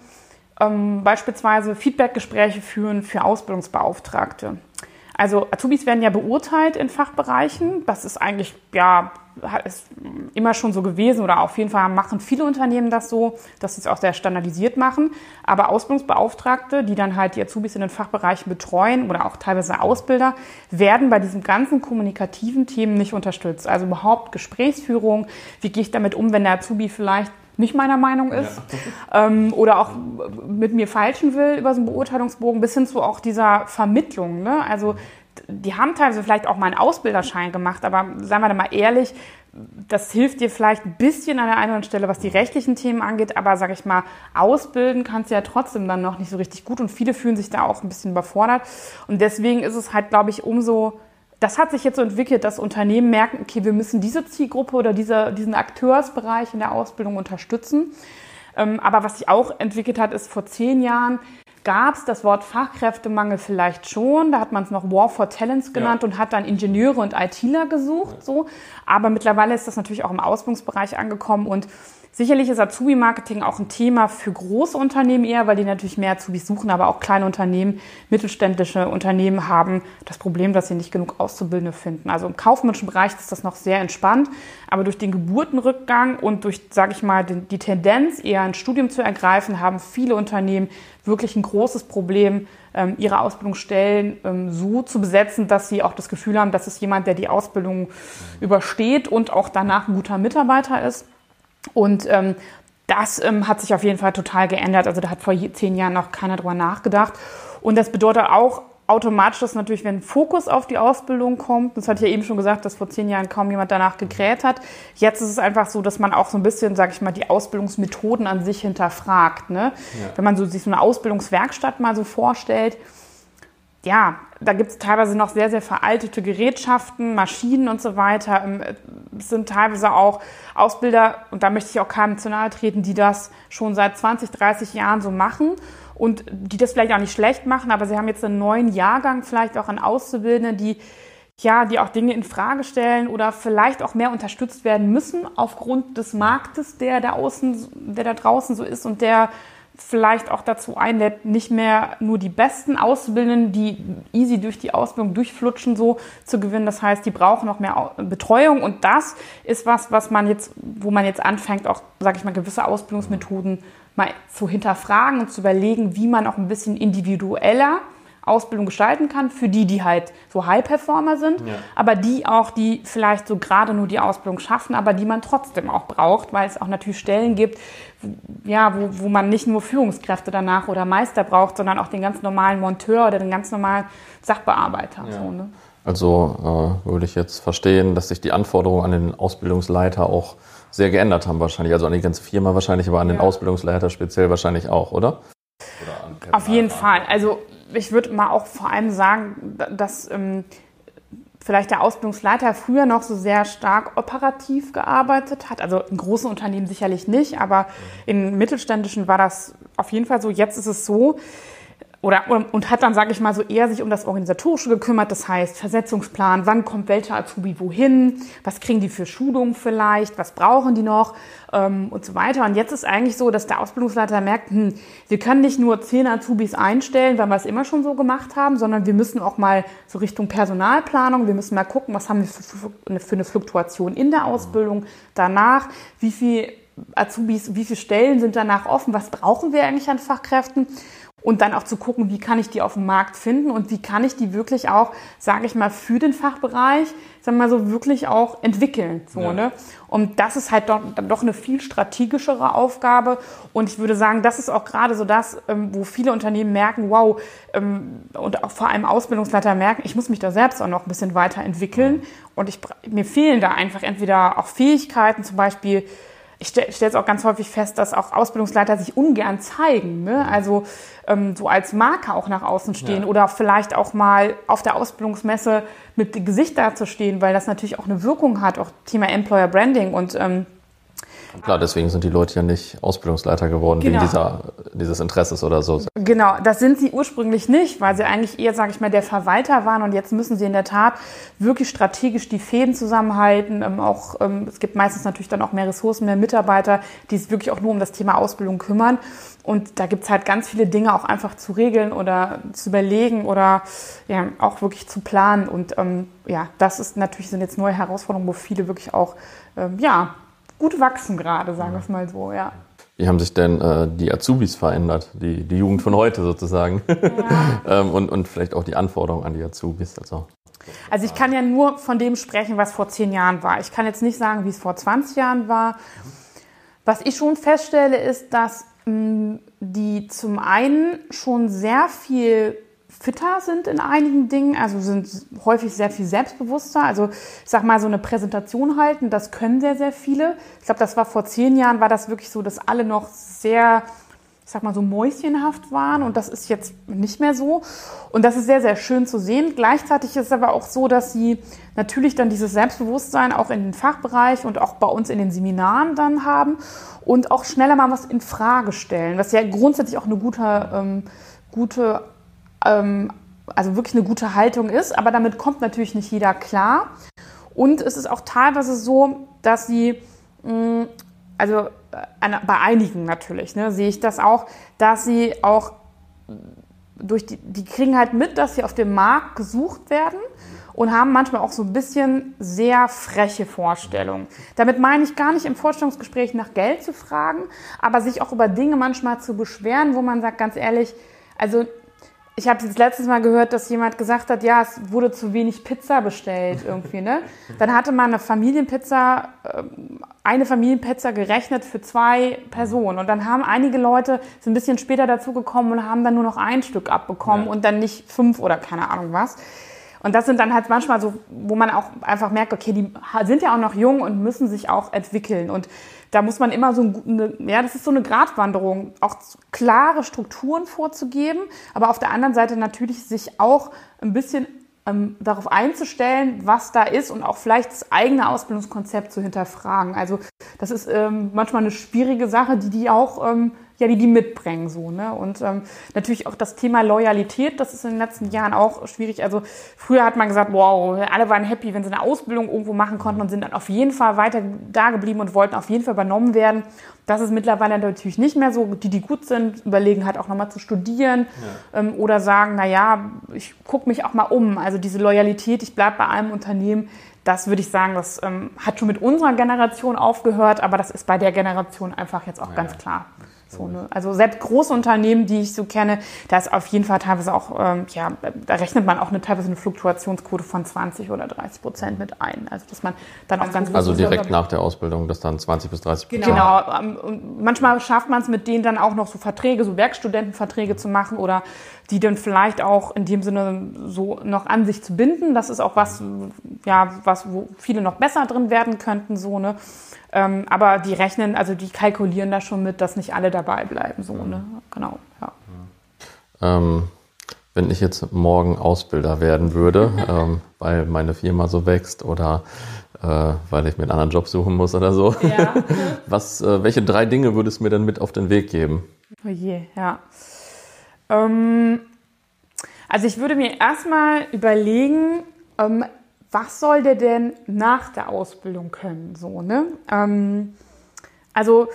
ähm, beispielsweise Feedbackgespräche führen für Ausbildungsbeauftragte. Also Azubis werden ja beurteilt in Fachbereichen. Das ist eigentlich ja ist immer schon so gewesen oder auf jeden Fall machen viele Unternehmen das so, dass sie es auch sehr standardisiert machen. Aber Ausbildungsbeauftragte, die dann halt die Azubis in den Fachbereichen betreuen oder auch teilweise Ausbilder, werden bei diesen ganzen kommunikativen Themen nicht unterstützt. Also überhaupt Gesprächsführung, wie gehe ich damit um, wenn der Azubi vielleicht nicht meiner Meinung ist ja. ähm, oder auch mit mir falschen will über so einen Beurteilungsbogen, bis hin zu auch dieser Vermittlung. Ne? Also die haben teilweise vielleicht auch mal einen Ausbilderschein gemacht, aber seien wir da mal ehrlich, das hilft dir vielleicht ein bisschen an der einen oder anderen Stelle, was die rechtlichen Themen angeht, aber sag ich mal, ausbilden kannst du ja trotzdem dann noch nicht so richtig gut und viele fühlen sich da auch ein bisschen überfordert. Und deswegen ist es halt, glaube ich, umso das hat sich jetzt so entwickelt, dass Unternehmen merken, okay, wir müssen diese Zielgruppe oder diese, diesen Akteursbereich in der Ausbildung unterstützen. Ähm, aber was sich auch entwickelt hat, ist vor zehn Jahren gab es das Wort Fachkräftemangel vielleicht schon. Da hat man es noch War for Talents genannt ja. und hat dann Ingenieure und ITler gesucht. Ja. So. Aber mittlerweile ist das natürlich auch im Ausbildungsbereich angekommen und Sicherlich ist Azubi-Marketing auch ein Thema für große Unternehmen eher, weil die natürlich mehr Azubis suchen, aber auch kleine Unternehmen, mittelständische Unternehmen haben das Problem, dass sie nicht genug Auszubildende finden. Also im kaufmännischen Bereich ist das noch sehr entspannt, aber durch den Geburtenrückgang und durch, sage ich mal, die Tendenz, eher ein Studium zu ergreifen, haben viele Unternehmen wirklich ein großes Problem, ähm, ihre Ausbildungsstellen ähm, so zu besetzen, dass sie auch das Gefühl haben, dass es jemand, der die Ausbildung übersteht und auch danach ein guter Mitarbeiter ist. Und ähm, das ähm, hat sich auf jeden Fall total geändert. Also da hat vor zehn Jahren noch keiner drüber nachgedacht. Und das bedeutet auch automatisch, dass natürlich, wenn Fokus auf die Ausbildung kommt, das hatte ich ja eben schon gesagt, dass vor zehn Jahren kaum jemand danach gegräht hat. Jetzt ist es einfach so, dass man auch so ein bisschen, sag ich mal, die Ausbildungsmethoden an sich hinterfragt. Ne? Ja. Wenn man so, sich so eine Ausbildungswerkstatt mal so vorstellt, ja, da gibt es teilweise noch sehr, sehr veraltete Gerätschaften, Maschinen und so weiter. Ähm, es sind teilweise auch Ausbilder, und da möchte ich auch keinem zu nahe treten, die das schon seit 20, 30 Jahren so machen und die das vielleicht auch nicht schlecht machen, aber sie haben jetzt einen neuen Jahrgang vielleicht auch an Auszubildenden, die ja, die auch Dinge in Frage stellen oder vielleicht auch mehr unterstützt werden müssen aufgrund des Marktes, der da außen, der da draußen so ist und der vielleicht auch dazu einlädt, nicht mehr nur die besten Auszubildenden, die easy durch die Ausbildung durchflutschen, so zu gewinnen. Das heißt, die brauchen noch mehr Betreuung und das ist was, was man jetzt, wo man jetzt anfängt, auch, sage ich mal, gewisse Ausbildungsmethoden mal zu hinterfragen und zu überlegen, wie man auch ein bisschen individueller Ausbildung gestalten kann, für die, die halt so High-Performer sind, ja. aber die auch, die vielleicht so gerade nur die Ausbildung schaffen, aber die man trotzdem auch braucht, weil es auch natürlich Stellen gibt, ja, wo, wo man nicht nur Führungskräfte danach oder Meister braucht, sondern auch den ganz normalen Monteur oder den ganz normalen Sachbearbeiter. Ja. So, ne? Also äh, würde ich jetzt verstehen, dass sich die Anforderungen an den Ausbildungsleiter auch sehr geändert haben wahrscheinlich. Also an die ganze Firma wahrscheinlich, aber an ja. den Ausbildungsleiter speziell wahrscheinlich auch, oder? oder Auf jeden Fall. Also ich würde mal auch vor allem sagen, dass ähm, vielleicht der Ausbildungsleiter früher noch so sehr stark operativ gearbeitet hat. Also in großen Unternehmen sicherlich nicht, aber in mittelständischen war das auf jeden Fall so, jetzt ist es so, oder und hat dann, sage ich mal, so eher sich um das Organisatorische gekümmert, das heißt Versetzungsplan, wann kommt welcher Azubi wohin, was kriegen die für Schulungen vielleicht, was brauchen die noch? Ähm, und so weiter. Und jetzt ist eigentlich so, dass der Ausbildungsleiter merkt, hm, wir können nicht nur zehn Azubis einstellen, weil wir es immer schon so gemacht haben, sondern wir müssen auch mal so Richtung Personalplanung, wir müssen mal gucken, was haben wir für, für eine Fluktuation in der Ausbildung, danach, wie viel Azubis, wie viele Stellen sind danach offen, was brauchen wir eigentlich an Fachkräften und dann auch zu gucken, wie kann ich die auf dem Markt finden und wie kann ich die wirklich auch, sage ich mal, für den Fachbereich, sagen wir mal so, wirklich auch entwickeln. So, ja. ne? Und das ist halt doch, doch eine viel strategischere Aufgabe. Und ich würde sagen, das ist auch gerade so das, ähm, wo viele Unternehmen merken, wow, ähm, und auch vor allem Ausbildungsleiter merken, ich muss mich da selbst auch noch ein bisschen weiterentwickeln. Und ich, mir fehlen da einfach entweder auch Fähigkeiten, zum Beispiel ich stelle stell es auch ganz häufig fest, dass auch Ausbildungsleiter sich ungern zeigen. Ne? Also ähm, so als Marke auch nach außen stehen ja. oder vielleicht auch mal auf der Ausbildungsmesse mit Gesicht dazustehen, weil das natürlich auch eine Wirkung hat, auch Thema Employer Branding und ähm, Klar, deswegen sind die Leute ja nicht Ausbildungsleiter geworden, genau. wegen dieser, dieses Interesses oder so. Genau, das sind sie ursprünglich nicht, weil sie eigentlich eher, sage ich mal, der Verwalter waren und jetzt müssen sie in der Tat wirklich strategisch die Fäden zusammenhalten. Ähm, auch, ähm, es gibt meistens natürlich dann auch mehr Ressourcen, mehr Mitarbeiter, die sich wirklich auch nur um das Thema Ausbildung kümmern. Und da gibt's halt ganz viele Dinge auch einfach zu regeln oder zu überlegen oder ja, auch wirklich zu planen. Und ähm, ja, das ist natürlich sind jetzt neue Herausforderungen, wo viele wirklich auch ähm, ja, gut wachsen gerade, sagen wir es mal so, ja. Wie haben sich denn äh, die Azubis verändert, die, die Jugend von heute sozusagen? Ja. [laughs] ähm, und, und vielleicht auch die Anforderungen an die Azubis. Also. also ich kann ja nur von dem sprechen, was vor zehn Jahren war. Ich kann jetzt nicht sagen, wie es vor 20 Jahren war. Was ich schon feststelle, ist, dass mh, mm, die zum einen schon sehr viel fitter sind in einigen Dingen, also sind häufig sehr viel selbstbewusster. Also ich sag mal, so eine Präsentation halten, das können sehr, sehr viele. Ich glaube, das war vor zehn Jahren, war das wirklich so, dass alle noch sehr, ich sag mal, so mäuschenhaft waren und das ist jetzt nicht mehr so. Und das ist sehr, sehr schön zu sehen. Gleichzeitig ist es aber auch so, dass sie natürlich dann dieses Selbstbewusstsein auch in den Fachbereich und auch bei uns in den Seminaren dann haben und auch schneller mal was in Frage stellen, was ja grundsätzlich auch eine gute, ähm, gute ähm, also wirklich eine gute Haltung ist, aber damit kommt natürlich nicht jeder klar. Und es ist auch teilweise so, dass sie, mh, mm, also äh, bei einigen natürlich, ne, sehe ich das auch, dass sie auch durch die, die kriegen halt mit, dass sie auf dem Markt gesucht werden und haben manchmal auch so ein bisschen sehr freche Vorstellungen. Damit meine ich gar nicht im Vorstellungsgespräch nach Geld zu fragen, aber sich auch über Dinge manchmal zu beschweren, wo man sagt, ganz ehrlich, also ich habe jetzt letztes Mal gehört, dass jemand gesagt hat, ja, es wurde zu wenig Pizza bestellt irgendwie, ne? Dann hatte man eine Familienpizza, ähm, eine Familienpizza gerechnet für zwei Personen und dann haben einige Leute sind ein bisschen später dazugekommen und haben dann nur noch ein Stück abbekommen ja. und dann nicht fünf oder keine Ahnung was. Und das sind dann halt manchmal so, wo man auch einfach merkt, okay, die sind ja auch noch jung und müssen sich auch entwickeln. Und da muss man immer so eine, ja, das ist so eine Gratwanderung, auch klare Strukturen vorzugeben, aber auf der anderen Seite natürlich sich auch ein bisschen ähm, darauf einzustellen, was da ist und auch vielleicht das eigene Ausbildungskonzept zu hinterfragen. Also das ist ähm, manchmal eine schwierige Sache, die die auch ähm, ja, die die mitbringen so. Ne? Und ähm, natürlich auch das Thema Loyalität, das ist in den letzten Jahren auch schwierig. Also früher hat man gesagt, wow, alle waren happy, wenn sie eine Ausbildung irgendwo machen konnten und sind dann auf jeden Fall weiter da geblieben und wollten auf jeden Fall übernommen werden. Das ist mittlerweile natürlich nicht mehr so. Die, die gut sind, überlegen halt auch nochmal zu studieren ja. ähm, oder sagen, na ja, ich gucke mich auch mal um. Also diese Loyalität, ich bleibe bei einem Unternehmen, das würde ich sagen, das ähm, hat schon mit unserer Generation aufgehört, aber das ist bei der Generation einfach jetzt auch ja. ganz klar. So, ne? Also selbst große Unternehmen, die ich so kenne, da ist auf jeden Fall teilweise auch, ähm, ja, da rechnet man auch eine teilweise eine Fluktuationsquote von 20 oder 30 Prozent mit ein. Also dass man dann auch ganz Also direkt nach der Ausbildung, dass dann 20 bis 30 Prozent. Genau. Ähm, und manchmal schafft man es mit denen dann auch noch so Verträge, so Werkstudentenverträge zu machen oder die dann vielleicht auch in dem Sinne so noch an sich zu binden. Das ist auch was, ja, was, wo viele noch besser drin werden könnten, so, ne? Ähm, aber die rechnen, also die kalkulieren da schon mit, dass nicht alle dabei bleiben. So, ne? Genau, ja. Ähm, wenn ich jetzt morgen Ausbilder werden würde, [laughs] ähm, weil meine Firma so wächst oder äh, weil ich mir einen anderen Job suchen muss oder so. Ja. [laughs] Was, äh, welche drei Dinge würdest du mir denn mit auf den Weg geben? Oh je, ja. Ähm, also ich würde mir erstmal überlegen, ähm, was soll der denn nach der Ausbildung können? So, ne? Ähm, also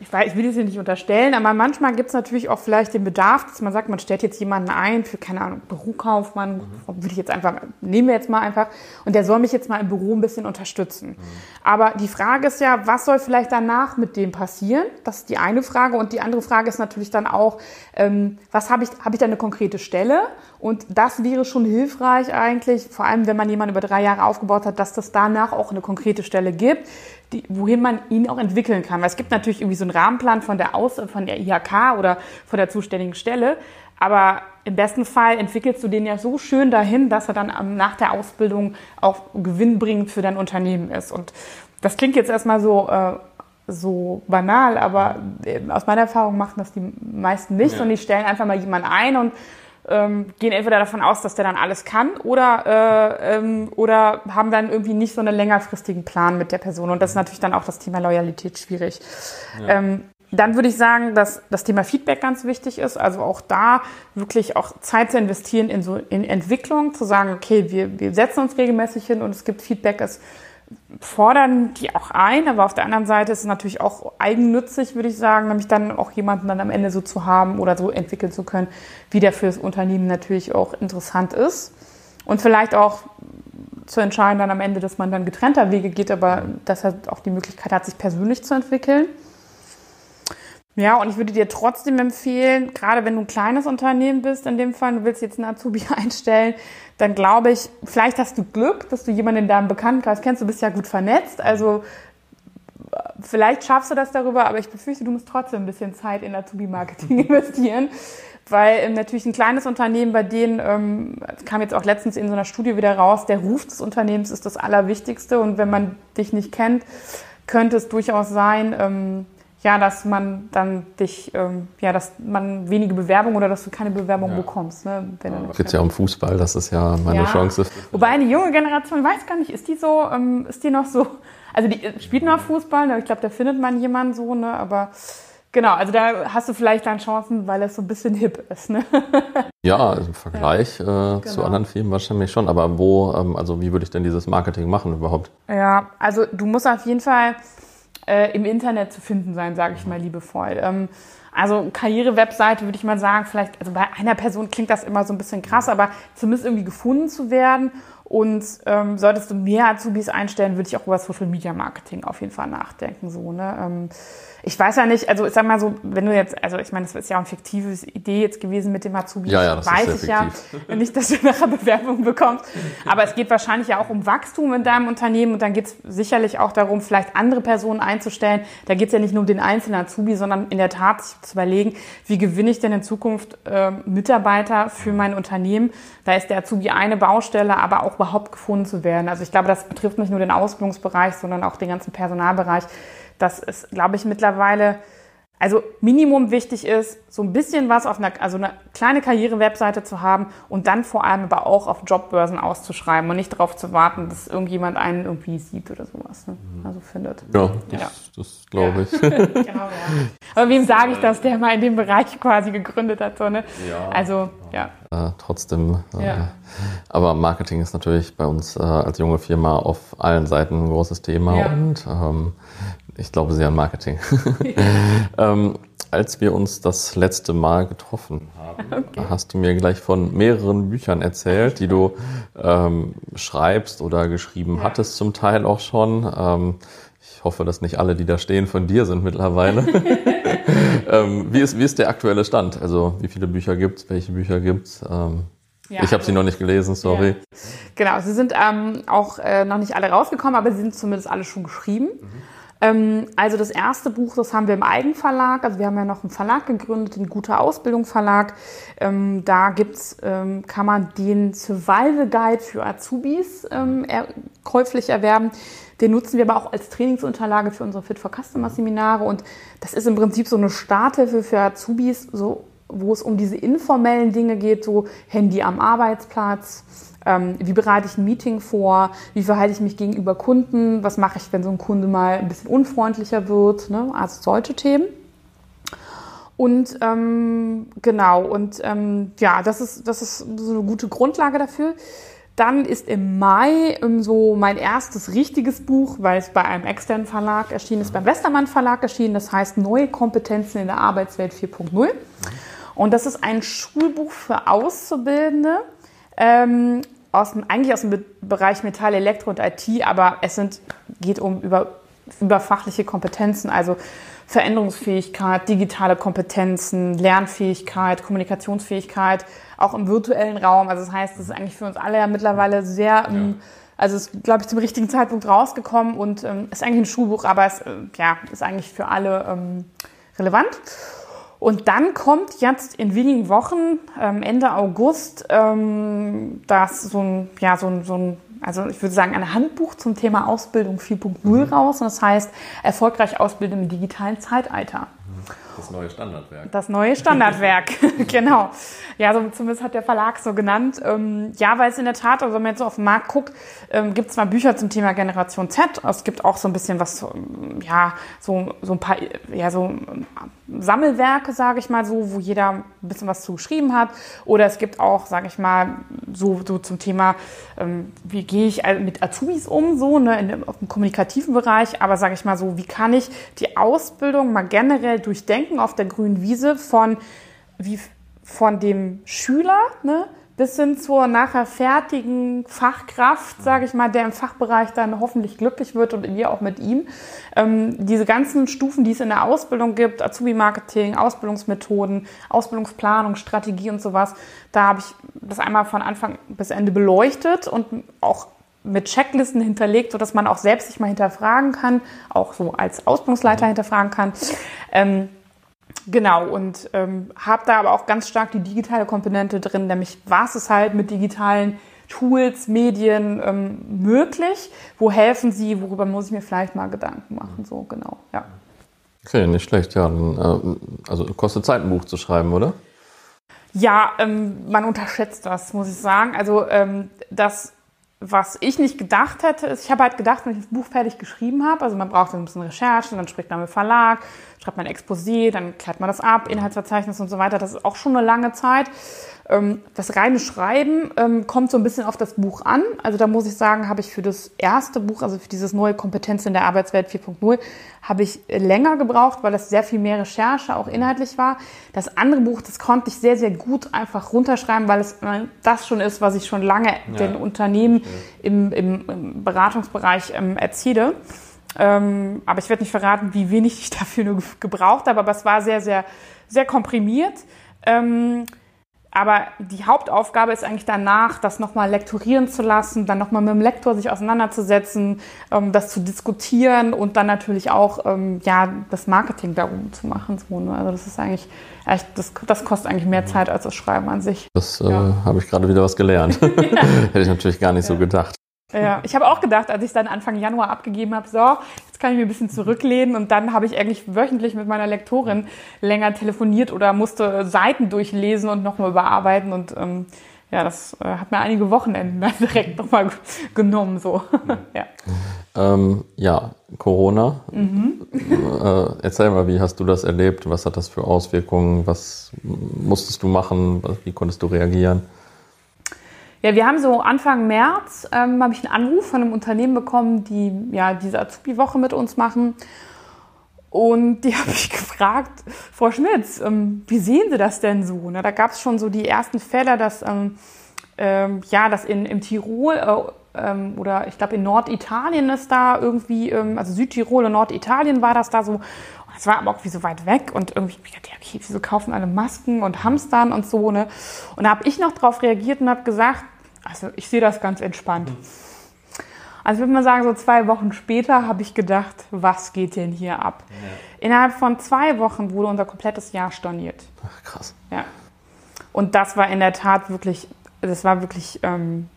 ich, weiß, ich will das hier nicht unterstellen, aber manchmal gibt es natürlich auch vielleicht den Bedarf, dass man sagt, man stellt jetzt jemanden ein für, keine Ahnung, Bürokaufmann, mhm. würde ich jetzt einfach, nehmen wir jetzt mal einfach, und der soll mich jetzt mal im Büro ein bisschen unterstützen. Mhm. Aber die Frage ist ja, was soll vielleicht danach mit dem passieren? Das ist die eine Frage. Und die andere Frage ist natürlich dann auch, ähm, was habe ich, habe ich da eine konkrete Stelle? Und das wäre schon hilfreich eigentlich, vor allem wenn man jemanden über drei Jahre aufgebaut hat, dass das danach auch eine konkrete Stelle gibt, die, wohin man ihn auch entwickeln kann. Weil es gibt natürlich irgendwie so einen Rahmenplan von der Aus von der IHK oder von der zuständigen Stelle, aber im besten Fall entwickelst du den ja so schön dahin, dass er dann nach der Ausbildung auch gewinnbringend für dein Unternehmen ist. Und das klingt jetzt erstmal so, äh, so banal, aber äh, aus meiner Erfahrung machen das die meisten nicht ja. und die stellen einfach mal jemanden ein und ähm, gehen entweder davon aus, dass der dann alles kann oder, äh, ähm, oder haben dann irgendwie nicht so einen längerfristigen Plan mit der Person. Und das ist natürlich dann auch das Thema Loyalität schwierig. Ja. Ähm, dann würde ich sagen, dass das Thema Feedback ganz wichtig ist. Also auch da wirklich auch Zeit zu investieren in so in Entwicklung, zu sagen, okay, wir, wir setzen uns regelmäßig hin und es gibt Feedback, es fordern die auch ein, aber auf der anderen Seite ist es natürlich auch eigennützig, würde ich sagen, nämlich dann auch jemanden dann am Ende so zu haben oder so entwickeln zu können, wie der für das Unternehmen natürlich auch interessant ist. Und vielleicht auch zu entscheiden dann am Ende, dass man dann getrennter Wege geht, aber dass er auch die Möglichkeit hat, sich persönlich zu entwickeln. Ja, und ich würde dir trotzdem empfehlen, gerade wenn du ein kleines Unternehmen bist, in dem Fall, du willst jetzt einen Azubi [laughs] einstellen, dann glaube ich, vielleicht hast du Glück, dass du jemanden in deinem Bekanntenkreis kennst, du bist ja gut vernetzt, also vielleicht schaffst du das darüber, aber ich befürchte, du musst trotzdem ein bisschen Zeit in Azubi-Marketing [laughs] investieren, weil ähm, natürlich ein kleines Unternehmen, bei denen, ähm, kam jetzt auch letztens in so einer Studie wieder raus, der Ruf des Unternehmens ist das Allerwichtigste. Und wenn man dich nicht kennt, könnte es durchaus sein, ähm, ja, dass man dann dich, ähm, ja, dass man wenige Bewerbungen oder dass du keine Bewerbung ja. bekommst. Ne, wenn ja, geht ja um Fußball, das ist ja meine ja. Chance. Wobei eine junge Generation, weiß gar nicht, ist die so, ähm, ist die noch so, also die äh, spielt noch Fußball, ne, ich glaube, da findet man jemanden so, ne, aber genau, also da hast du vielleicht dann Chancen, weil es so ein bisschen hip ist, ne. [laughs] Ja, im Vergleich äh, genau. zu anderen Firmen wahrscheinlich schon, aber wo, ähm, also wie würde ich denn dieses Marketing machen überhaupt? Ja, also du musst auf jeden Fall äh, im Internet zu finden sein, sage ich mal liebevoll. Ähm, also Karriere-Webseite würde ich mal sagen, vielleicht, also bei einer Person klingt das immer so ein bisschen krass, aber zumindest irgendwie gefunden zu werden. Und ähm, solltest du mehr Azubis einstellen, würde ich auch über Social Media Marketing auf jeden Fall nachdenken. So, ne? Ähm, ich weiß ja nicht, also ich sag mal so, wenn du jetzt, also ich meine, das ist ja auch eine fiktive Idee jetzt gewesen mit dem Azubi. Ja, ja, das weiß ist ich ja nicht, dass du nachher Bewerbung bekommst. Aber es geht wahrscheinlich ja auch um Wachstum in deinem Unternehmen und dann geht es sicherlich auch darum, vielleicht andere Personen einzustellen. Da geht es ja nicht nur um den einzelnen Azubi, sondern in der Tat sich zu überlegen, wie gewinne ich denn in Zukunft äh, Mitarbeiter für mein Unternehmen. Da ist der Azubi eine Baustelle, aber auch überhaupt gefunden zu werden. Also ich glaube, das betrifft nicht nur den Ausbildungsbereich, sondern auch den ganzen Personalbereich dass es, glaube ich, mittlerweile also Minimum wichtig ist, so ein bisschen was auf einer, also eine kleine Karriere-Webseite zu haben und dann vor allem aber auch auf Jobbörsen auszuschreiben und nicht darauf zu warten, dass irgendjemand einen irgendwie sieht oder sowas, ne? Mhm. also findet. Ja, das, ja. das glaube ich. [laughs] genau, ja. Aber wem sage ich das, der mal in dem Bereich quasi gegründet hat, so, ne? Ja. Also, ja. Äh, trotzdem, äh, ja. aber Marketing ist natürlich bei uns äh, als junge Firma auf allen Seiten ein großes Thema ja. und ähm, ich glaube sehr an Marketing. [laughs] [laughs] ähm, als wir uns das letzte Mal getroffen haben, okay. hast du mir gleich von mehreren Büchern erzählt, die du ähm, schreibst oder geschrieben ja. hattest, zum Teil auch schon. Ähm, ich hoffe, dass nicht alle, die da stehen, von dir sind mittlerweile. [laughs] ähm, wie, ist, wie ist der aktuelle Stand? Also wie viele Bücher gibt es? Welche Bücher gibt es? Ähm, ja, ich habe sie noch nicht gelesen, sorry. Ja. Genau, sie sind ähm, auch äh, noch nicht alle rausgekommen, aber sie sind zumindest alle schon geschrieben. Mhm. Ähm, also das erste Buch, das haben wir im Eigenverlag. Also wir haben ja noch einen Verlag gegründet, den Guter Ausbildung Verlag. Ähm, da gibt's, ähm, kann man den Survival Guide für Azubis käuflich erwerben. Den nutzen wir aber auch als Trainingsunterlage für unsere Fit for Customer Seminare. Und das ist im Prinzip so eine Starthilfe für Azubis, so wo es um diese informellen Dinge geht, so Handy am Arbeitsplatz, ähm, wie bereite ich ein Meeting vor, wie verhalte ich mich gegenüber Kunden, was mache ich, wenn so ein Kunde mal ein bisschen unfreundlicher wird, ne? also solche Themen. Und ähm, genau, und ähm, ja, das ist, das ist so eine gute Grundlage dafür. Dann ist im Mai ähm, so mein erstes richtiges Buch, weil es bei einem externen Verlag erschienen ist, beim Westermann Verlag erschienen. Das heißt Neue Kompetenzen in der Arbeitswelt 4.0. Und das ist ein Schulbuch für Auszubildende, ähm, aus dem, eigentlich aus dem Bereich Metall, Elektro und IT, aber es sind, geht um über, über fachliche Kompetenzen, also Veränderungsfähigkeit, digitale Kompetenzen, Lernfähigkeit, Kommunikationsfähigkeit, auch im virtuellen Raum. Also das heißt, das ist eigentlich für uns alle ja mittlerweile sehr, ja. Ähm, also ist, glaube ich, zum richtigen Zeitpunkt rausgekommen und ähm, ist eigentlich ein Schulbuch, aber es äh, ja, ist eigentlich für alle ähm, relevant. Und dann kommt jetzt in wenigen Wochen, ähm, Ende August, ähm, das so ein, ja, so ein, so ein also ich würde sagen, ein Handbuch zum Thema Ausbildung 4.0 mhm. raus. Und das heißt, erfolgreich ausbilden im digitalen Zeitalter. Das neue Standardwerk. Das neue Standardwerk, [laughs] [laughs] genau. Ja, so, zumindest hat der Verlag so genannt. Ähm, ja, weil es in der Tat, also wenn man jetzt so auf den Markt guckt, ähm, gibt es mal Bücher zum Thema Generation Z. Es gibt auch so ein bisschen was, ähm, ja, so, so ein paar, ja, so Sammelwerke, sage ich mal so, wo jeder ein bisschen was zu geschrieben hat. Oder es gibt auch, sage ich mal, so, so zum Thema, ähm, wie gehe ich mit Azubis um, so ne, in auf dem kommunikativen Bereich. Aber sage ich mal so, wie kann ich die Ausbildung mal generell durchdenken auf der grünen Wiese von, wie, von dem Schüler, ne, bis hin zur nachher fertigen Fachkraft, sage ich mal, der im Fachbereich dann hoffentlich glücklich wird und wir auch mit ihm. Ähm, diese ganzen Stufen, die es in der Ausbildung gibt, Azubi-Marketing, Ausbildungsmethoden, Ausbildungsplanung, Strategie und sowas, da habe ich das einmal von Anfang bis Ende beleuchtet und auch mit Checklisten hinterlegt, sodass man auch selbst sich mal hinterfragen kann, auch so als Ausbildungsleiter hinterfragen kann. Ähm, Genau, und ähm, habe da aber auch ganz stark die digitale Komponente drin, nämlich was ist halt mit digitalen Tools, Medien ähm, möglich? Wo helfen sie? Worüber muss ich mir vielleicht mal Gedanken machen? So, genau, ja. Okay, nicht schlecht, ja. Dann, äh, also kostet Zeit, ein Buch zu schreiben, oder? Ja, ähm, man unterschätzt das, muss ich sagen. Also ähm, das was ich nicht gedacht hätte, ist, ich habe halt gedacht, wenn ich das Buch fertig geschrieben habe, also man braucht ein bisschen Recherche, dann spricht man mit Verlag, schreibt man ein Exposé, dann klärt man das ab, Inhaltsverzeichnis und so weiter. Das ist auch schon eine lange Zeit. Ähm, das reine Schreiben ähm, kommt so ein bisschen auf das Buch an. Also da muss ich sagen, habe ich für das erste Buch, also für dieses neue Kompetenz in der Arbeitswelt 4.0, habe ich länger gebraucht, weil das sehr viel mehr Recherche auch inhaltlich war. Das andere Buch, das konnte ich sehr, sehr gut einfach runterschreiben, weil es das schon ist, was ich schon lange ja. den Unternehmen im, im, im Beratungsbereich ähm, erziele. Ähm, aber ich werde nicht verraten, wie wenig ich [laughs] dafür nur gebraucht habe, aber es war sehr, sehr, sehr komprimiert. Ähm, aber die Hauptaufgabe ist eigentlich danach, das nochmal lektorieren zu lassen, dann nochmal mit dem Lektor sich auseinanderzusetzen, ähm, das zu diskutieren und dann natürlich auch ähm, ja, das Marketing darum zu machen. So? Also das ist eigentlich das, das kostet eigentlich mehr Zeit als das Schreiben an sich. Das äh, ja. habe ich gerade wieder was gelernt. [laughs] [laughs] Hätte ich natürlich gar nicht ja. so gedacht. Ja, ich habe auch gedacht, als ich dann Anfang Januar abgegeben habe, so, jetzt kann ich mir ein bisschen zurücklehnen und dann habe ich eigentlich wöchentlich mit meiner Lektorin länger telefoniert oder musste Seiten durchlesen und nochmal überarbeiten und ähm, ja, das äh, hat mir einige Wochenenden dann [laughs] direkt nochmal genommen, so. [laughs] ja. Ähm, ja, Corona. Mhm. Äh, erzähl mal, wie hast du das erlebt? Was hat das für Auswirkungen? Was musstest du machen? Wie konntest du reagieren? Ja, wir haben so Anfang März, ähm, habe ich einen Anruf von einem Unternehmen bekommen, die ja diese Azubi-Woche mit uns machen. Und die [laughs] habe ich gefragt, Frau Schmitz, ähm, wie sehen Sie das denn so? Ne, da gab es schon so die ersten Fälle, dass, ähm, ähm, ja, dass in, im Tirol äh, ähm, oder ich glaube in Norditalien ist da irgendwie, ähm, also Südtirol und Norditalien war das da so. Es war aber auch wie so weit weg und irgendwie hab ich gedacht, okay, wieso kaufen alle Masken und Hamstern und so, ne? Und da habe ich noch drauf reagiert und habe gesagt, also ich sehe das ganz entspannt. Mhm. Also würde man sagen, so zwei Wochen später habe ich gedacht, was geht denn hier ab? Ja. Innerhalb von zwei Wochen wurde unser komplettes Jahr storniert. Ach, krass. Ja. Und das war in der Tat wirklich, das war wirklich, ähm,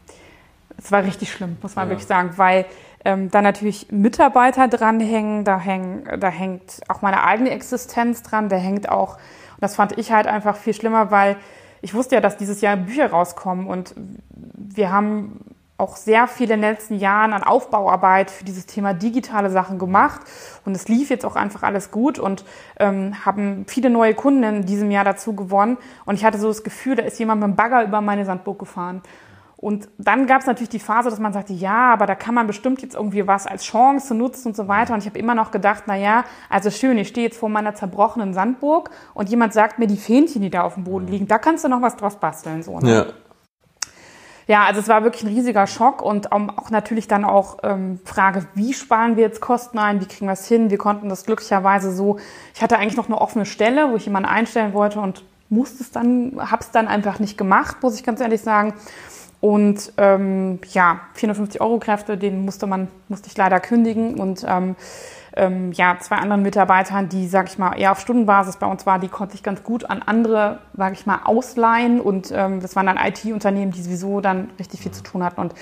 es war richtig schlimm, muss man ja. wirklich sagen, weil ähm, da natürlich Mitarbeiter dranhängen, da, häng, da hängt auch meine eigene Existenz dran, da hängt auch, Das fand ich halt einfach viel schlimmer, weil ich wusste ja, dass dieses Jahr Bücher rauskommen und wir haben auch sehr viel in den letzten Jahren an Aufbauarbeit für dieses Thema digitale Sachen gemacht. Und es lief jetzt auch einfach alles gut und ähm, haben viele neue Kunden in diesem Jahr dazu gewonnen. Und ich hatte so das Gefühl, da ist jemand mit dem Bagger über meine Sandburg gefahren. Und dann gab es natürlich die Phase, dass man sagte, ja, aber da kann man bestimmt jetzt irgendwie was als Chance nutzen und so weiter. Und ich habe immer noch gedacht, na ja, also schön, ich stehe jetzt vor meiner zerbrochenen Sandburg und jemand sagt mir die Fähnchen, die da auf dem Boden liegen, da kannst du noch was draus basteln. So, ne? Ja. Ja, also es war wirklich ein riesiger Schock und auch natürlich dann auch ähm, Frage, wie sparen wir jetzt Kosten ein, wie kriegen wir es hin? Wir konnten das glücklicherweise so, ich hatte eigentlich noch eine offene Stelle, wo ich jemanden einstellen wollte und musste es dann, hab's dann einfach nicht gemacht, muss ich ganz ehrlich sagen. Und ähm, ja, 450 Euro Kräfte, den musste man, musste ich leider kündigen. Und ähm, ähm, ja, zwei anderen Mitarbeitern, die, sag ich mal, eher auf Stundenbasis bei uns waren, die konnte ich ganz gut an andere, sag ich mal, ausleihen. Und ähm, das waren dann IT-Unternehmen, die sowieso dann richtig viel zu tun hatten. Und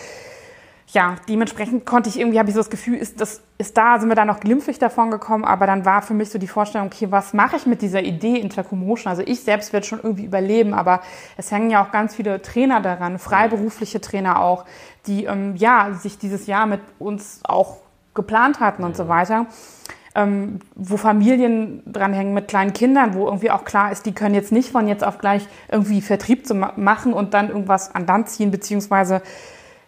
ja, dementsprechend konnte ich irgendwie, habe ich so das Gefühl, ist, das, ist da, sind wir da noch glimpflich davon gekommen, aber dann war für mich so die Vorstellung, okay, was mache ich mit dieser Idee Intercomotion? Also ich selbst werde schon irgendwie überleben, aber es hängen ja auch ganz viele Trainer daran, freiberufliche Trainer auch, die ähm, ja sich dieses Jahr mit uns auch geplant hatten und so weiter. Ähm, wo Familien dranhängen mit kleinen Kindern, wo irgendwie auch klar ist, die können jetzt nicht von jetzt auf gleich irgendwie Vertrieb zu ma machen und dann irgendwas an Land ziehen, beziehungsweise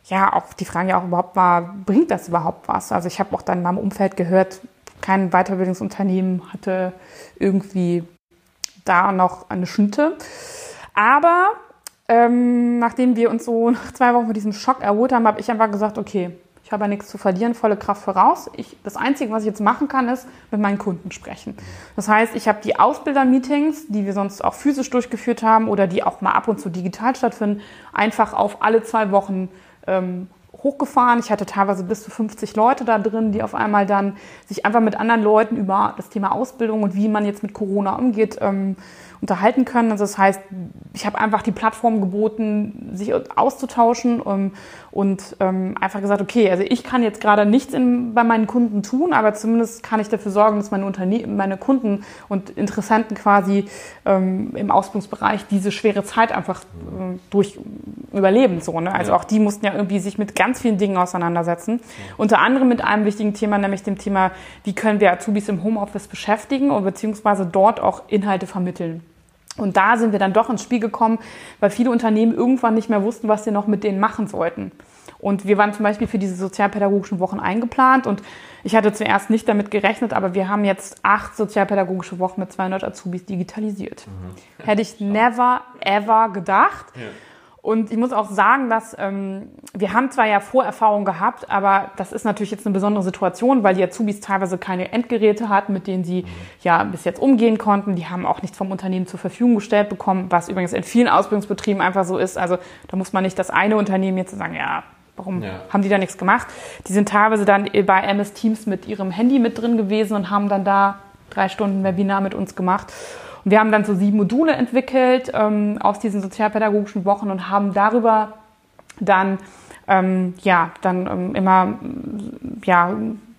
ja, auch die Frage ja auch überhaupt war, bringt das überhaupt was? Also ich habe auch dann in meinem Umfeld gehört, kein Weiterbildungsunternehmen hatte irgendwie da noch eine Schnitte. Aber ähm, nachdem wir uns so nach zwei Wochen von diesem Schock erholt haben, habe ich einfach gesagt, okay, ich habe ja nichts zu verlieren, volle Kraft voraus. Ich, das Einzige, was ich jetzt machen kann, ist mit meinen Kunden sprechen. Das heißt, ich habe die Ausbilder-Meetings, die wir sonst auch physisch durchgeführt haben oder die auch mal ab und zu digital stattfinden, einfach auf alle zwei Wochen ähm, hochgefahren. Ich hatte teilweise bis zu 50 Leute da drin, die auf einmal dann sich einfach mit anderen Leuten über das Thema Ausbildung und wie man jetzt mit Corona umgeht, ähm, unterhalten können. Also das heißt, ich habe einfach die Plattform geboten, sich auszutauschen um, und ähm, einfach gesagt, okay, also ich kann jetzt gerade nichts in, bei meinen Kunden tun, aber zumindest kann ich dafür sorgen, dass meine, Unternehmen, meine Kunden und Interessenten quasi ähm, im Ausbildungsbereich diese schwere Zeit einfach äh, durch überleben. So, ne? Also ja. auch die mussten ja irgendwie sich mit ganz vielen Dingen auseinandersetzen. Ja. Unter anderem mit einem wichtigen Thema, nämlich dem Thema, wie können wir Azubis im Homeoffice beschäftigen und beziehungsweise dort auch Inhalte vermitteln. Und da sind wir dann doch ins Spiel gekommen, weil viele Unternehmen irgendwann nicht mehr wussten, was sie noch mit denen machen sollten. Und wir waren zum Beispiel für diese sozialpädagogischen Wochen eingeplant und ich hatte zuerst nicht damit gerechnet, aber wir haben jetzt acht sozialpädagogische Wochen mit 200 Azubis digitalisiert. Mhm. Hätte ich never, ever gedacht. Ja. Und ich muss auch sagen, dass ähm, wir haben zwar ja Vorerfahrung gehabt, aber das ist natürlich jetzt eine besondere Situation, weil die Azubis teilweise keine Endgeräte hatten, mit denen sie ja bis jetzt umgehen konnten. Die haben auch nichts vom Unternehmen zur Verfügung gestellt bekommen, was übrigens in vielen Ausbildungsbetrieben einfach so ist. Also da muss man nicht das eine Unternehmen jetzt sagen, ja, warum ja. haben die da nichts gemacht? Die sind teilweise dann bei MS Teams mit ihrem Handy mit drin gewesen und haben dann da drei Stunden Webinar mit uns gemacht. Und wir haben dann so sieben Module entwickelt ähm, aus diesen sozialpädagogischen Wochen und haben darüber dann ähm, ja dann ähm, immer ja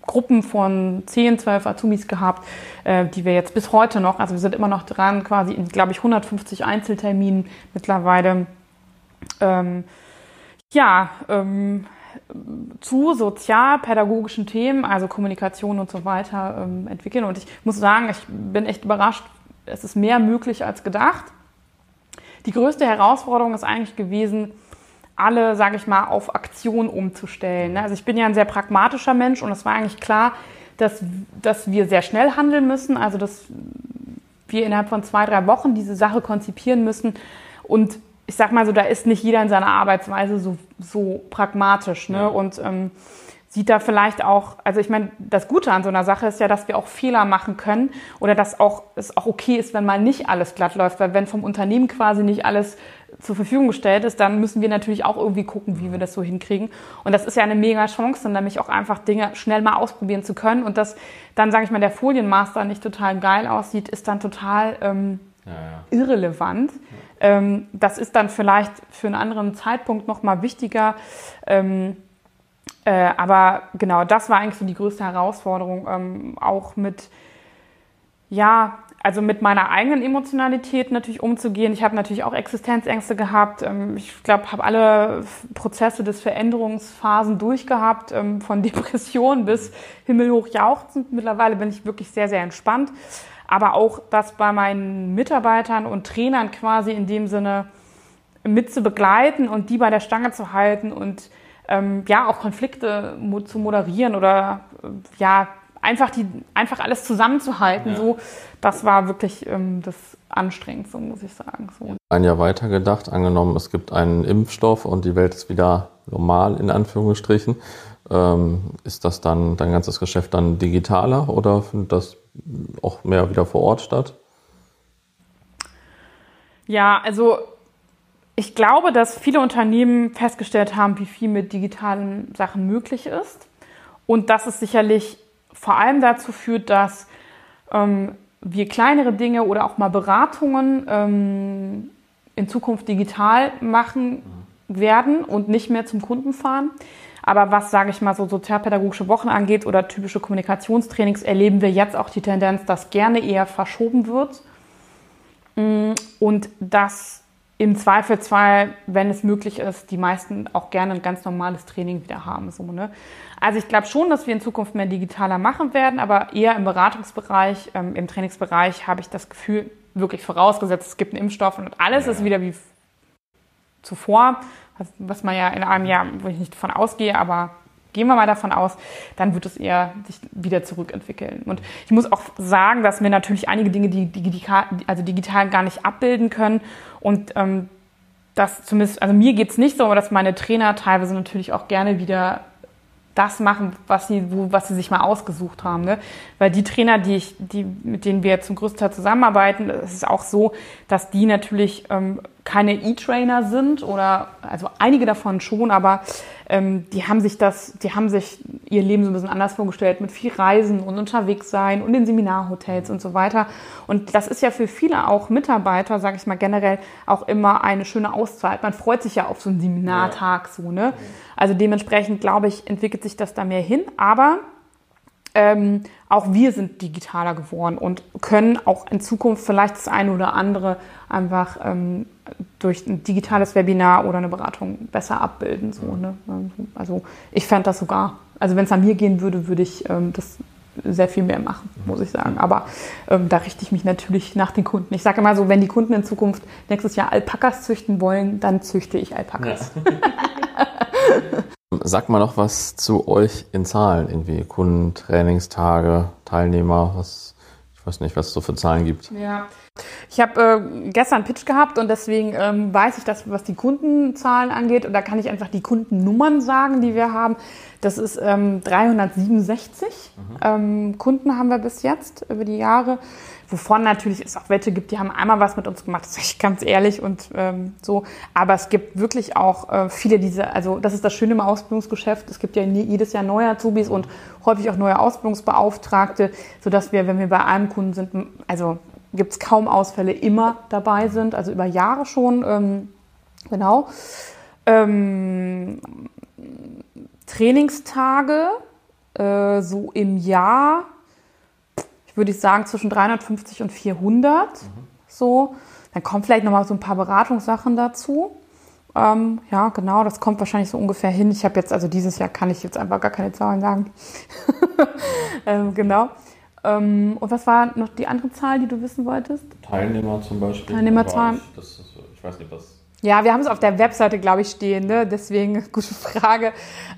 Gruppen von 10, 12 Azubis gehabt, äh, die wir jetzt bis heute noch, also wir sind immer noch dran, quasi in, glaube ich, 150 Einzelterminen mittlerweile, ähm, ja, ähm, zu sozialpädagogischen Themen, also Kommunikation und so weiter, ähm, entwickeln. Und ich muss sagen, ich bin echt überrascht, es ist mehr möglich als gedacht. Die größte Herausforderung ist eigentlich gewesen, alle, sage ich mal, auf Aktion umzustellen. Ne? Also ich bin ja ein sehr pragmatischer Mensch und es war eigentlich klar, dass, dass wir sehr schnell handeln müssen, also dass wir innerhalb von zwei, drei Wochen diese Sache konzipieren müssen. Und ich sag mal so, da ist nicht jeder in seiner Arbeitsweise so, so pragmatisch. Ne? Ja. Und ähm, sieht da vielleicht auch, also ich meine, das Gute an so einer Sache ist ja, dass wir auch Fehler machen können oder dass auch es auch okay ist, wenn mal nicht alles glatt läuft, weil wenn vom Unternehmen quasi nicht alles zur Verfügung gestellt ist, dann müssen wir natürlich auch irgendwie gucken, wie wir das so hinkriegen. Und das ist ja eine mega Chance, nämlich auch einfach Dinge schnell mal ausprobieren zu können. Und dass dann, sage ich mal, der Folienmaster nicht total geil aussieht, ist dann total ähm, ja, ja. irrelevant. Ja. Ähm, das ist dann vielleicht für einen anderen Zeitpunkt nochmal wichtiger. Ähm, äh, aber genau, das war eigentlich so die größte Herausforderung, ähm, auch mit, ja, also mit meiner eigenen Emotionalität natürlich umzugehen. Ich habe natürlich auch Existenzängste gehabt. Ähm, ich glaube, habe alle Prozesse des Veränderungsphasen durchgehabt, ähm, von [laughs] Depression bis himmelhoch jauchzend. Mittlerweile bin ich wirklich sehr, sehr entspannt. Aber auch das bei meinen Mitarbeitern und Trainern quasi in dem Sinne mit zu begleiten und die bei der Stange zu halten und ähm, ja auch Konflikte mo zu moderieren oder äh, ja einfach die einfach alles zusammenzuhalten ja. so das war wirklich ähm, das Anstrengendste muss ich sagen so. ein Jahr weiter gedacht angenommen es gibt einen Impfstoff und die Welt ist wieder normal in Anführungsstrichen ähm, ist das dann dein ganzes Geschäft dann digitaler oder findet das auch mehr wieder vor Ort statt ja also ich glaube, dass viele Unternehmen festgestellt haben, wie viel mit digitalen Sachen möglich ist. Und dass es sicherlich vor allem dazu führt, dass ähm, wir kleinere Dinge oder auch mal Beratungen ähm, in Zukunft digital machen werden und nicht mehr zum Kunden fahren. Aber was, sage ich mal, so sozialpädagogische Wochen angeht oder typische Kommunikationstrainings, erleben wir jetzt auch die Tendenz, dass gerne eher verschoben wird. Mm, und dass im Zweifelsfall, wenn es möglich ist, die meisten auch gerne ein ganz normales Training wieder haben. So, ne? Also ich glaube schon, dass wir in Zukunft mehr digitaler machen werden, aber eher im Beratungsbereich, ähm, im Trainingsbereich habe ich das Gefühl, wirklich vorausgesetzt, es gibt einen Impfstoff und alles ja. ist wieder wie zuvor, was, was man ja in einem Jahr, wo ich nicht davon ausgehe, aber gehen wir mal davon aus, dann wird es eher sich wieder zurückentwickeln. Und ich muss auch sagen, dass wir natürlich einige Dinge, die digital, also digital gar nicht abbilden können. Und ähm, das zumindest, also mir geht's nicht so, aber dass meine Trainer teilweise natürlich auch gerne wieder das machen, was sie, wo, was sie sich mal ausgesucht haben. Ne? Weil die Trainer, die ich, die, mit denen wir zum größten Teil zusammenarbeiten, es ist auch so, dass die natürlich ähm, keine E-Trainer sind oder also einige davon schon, aber ähm, die haben sich das, die haben sich ihr Leben so ein bisschen anders vorgestellt mit viel Reisen und unterwegs sein und in Seminarhotels und so weiter. Und das ist ja für viele auch Mitarbeiter, sage ich mal generell, auch immer eine schöne Auszeit. Man freut sich ja auf so einen Seminartag ja. so, ne? Also dementsprechend glaube ich, entwickelt sich das da mehr hin. Aber ähm, auch wir sind digitaler geworden und können auch in Zukunft vielleicht das eine oder andere einfach ähm, durch ein digitales Webinar oder eine Beratung besser abbilden. So, ne? Also ich fände das sogar, also wenn es an mir gehen würde, würde ich ähm, das sehr viel mehr machen, muss ich sagen. Aber ähm, da richte ich mich natürlich nach den Kunden. Ich sage immer so, wenn die Kunden in Zukunft nächstes Jahr Alpakas züchten wollen, dann züchte ich Alpakas. Ja. [laughs] Sag mal noch was zu euch in Zahlen, irgendwie Kunden, Trainingstage, Teilnehmer, was, ich weiß nicht, was es so für Zahlen gibt. Ja. Ich habe äh, gestern einen Pitch gehabt und deswegen ähm, weiß ich das, was die Kundenzahlen angeht. Und da kann ich einfach die Kundennummern sagen, die wir haben. Das ist ähm, 367 mhm. ähm, Kunden haben wir bis jetzt über die Jahre wovon natürlich es auch welche gibt, die haben einmal was mit uns gemacht, das sage ich ganz ehrlich und ähm, so. Aber es gibt wirklich auch äh, viele diese, also das ist das Schöne im Ausbildungsgeschäft. Es gibt ja jedes Jahr neue Azubis und häufig auch neue Ausbildungsbeauftragte, sodass wir, wenn wir bei einem Kunden sind, also gibt es kaum Ausfälle, immer dabei sind, also über Jahre schon. Ähm, genau. Ähm, Trainingstage äh, so im Jahr würde ich sagen, zwischen 350 und 400. Mhm. So. Dann kommt vielleicht nochmal so ein paar Beratungssachen dazu. Ähm, ja, genau, das kommt wahrscheinlich so ungefähr hin. Ich habe jetzt, also dieses Jahr kann ich jetzt einfach gar keine Zahlen sagen. [laughs] ähm, genau. Ähm, und was war noch die andere Zahl, die du wissen wolltest? Teilnehmer zum Beispiel. Teilnehmerzahlen. Ich, ich weiß nicht, was ja, wir haben es auf der Webseite, glaube ich, stehen. Ne? Deswegen, [laughs] gute Frage.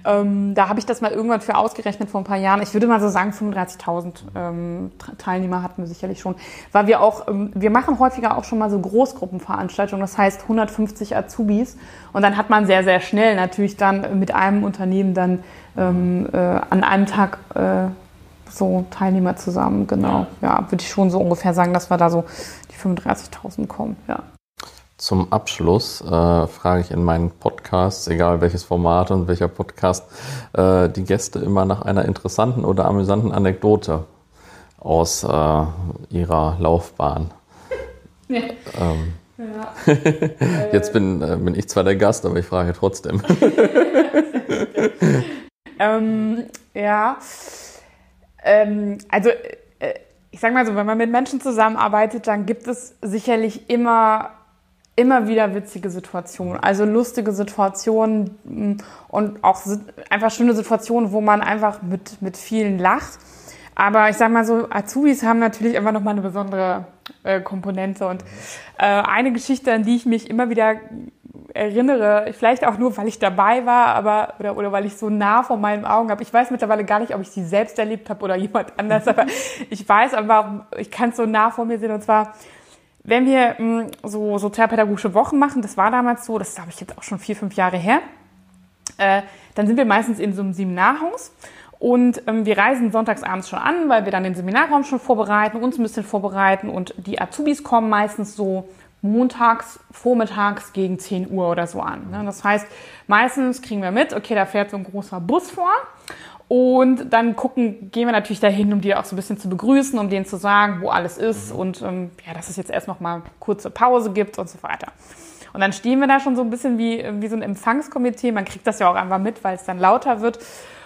Ähm, da habe ich das mal irgendwann für ausgerechnet vor ein paar Jahren. Ich würde mal so sagen, 35.000 ähm, Teilnehmer hatten wir sicherlich schon. Weil wir auch, ähm, wir machen häufiger auch schon mal so Großgruppenveranstaltungen. Das heißt 150 Azubis. Und dann hat man sehr, sehr schnell natürlich dann mit einem Unternehmen dann ähm, äh, an einem Tag äh, so Teilnehmer zusammen. Genau. Ja, würde ich schon so ungefähr sagen, dass wir da so die 35.000 kommen. Ja. Zum Abschluss äh, frage ich in meinen Podcasts, egal welches Format und welcher Podcast, äh, die Gäste immer nach einer interessanten oder amüsanten Anekdote aus äh, ihrer Laufbahn. [laughs] Ja. Ähm, ja. [laughs] Jetzt bin, äh, bin ich zwar der Gast, aber ich frage trotzdem. [laughs] ähm, ja, ähm, also ich sag mal so, wenn man mit Menschen zusammenarbeitet, dann gibt es sicherlich immer immer wieder witzige Situationen, also lustige Situationen mm, und auch einfach schöne Situationen, wo man einfach mit, mit vielen lacht. Aber ich sag mal so, Azubis haben natürlich immer noch mal eine besondere äh, Komponente. Und äh, eine Geschichte, an die ich mich immer wieder erinnere, vielleicht auch nur, weil ich dabei war, aber oder, oder weil ich so nah vor meinen Augen habe. Ich weiß mittlerweile gar nicht, ob ich sie selbst erlebt habe oder jemand anders, aber ich weiß aber, ich kann es so nah vor mir sehen. Und zwar, wenn wir mh, mm, so sozialpädagogische Wochen machen, das war damals so, das habe ich jetzt auch schon vier, fünf Jahre her, äh, dann sind wir meistens in so einem Seminarhaus und ähm, wir reisen sonntagsabends schon an, weil wir dann den Seminarraum schon vorbereiten, uns ein bisschen vorbereiten. Und die Azubis kommen meistens so montags, vormittags gegen 10 Uhr oder so an. Ne? Das heißt, meistens kriegen wir mit, okay, da fährt so ein großer Bus vor. Und dann gucken, gehen wir natürlich dahin, um die auch so ein bisschen zu begrüßen, um denen zu sagen, wo alles ist mhm. und ähm, ja, dass es jetzt erst noch mal kurze Pause gibt und so weiter. Und dann stehen wir da schon so ein bisschen wie, wie so ein Empfangskomitee. Man kriegt das ja auch einfach mit, weil es dann lauter wird.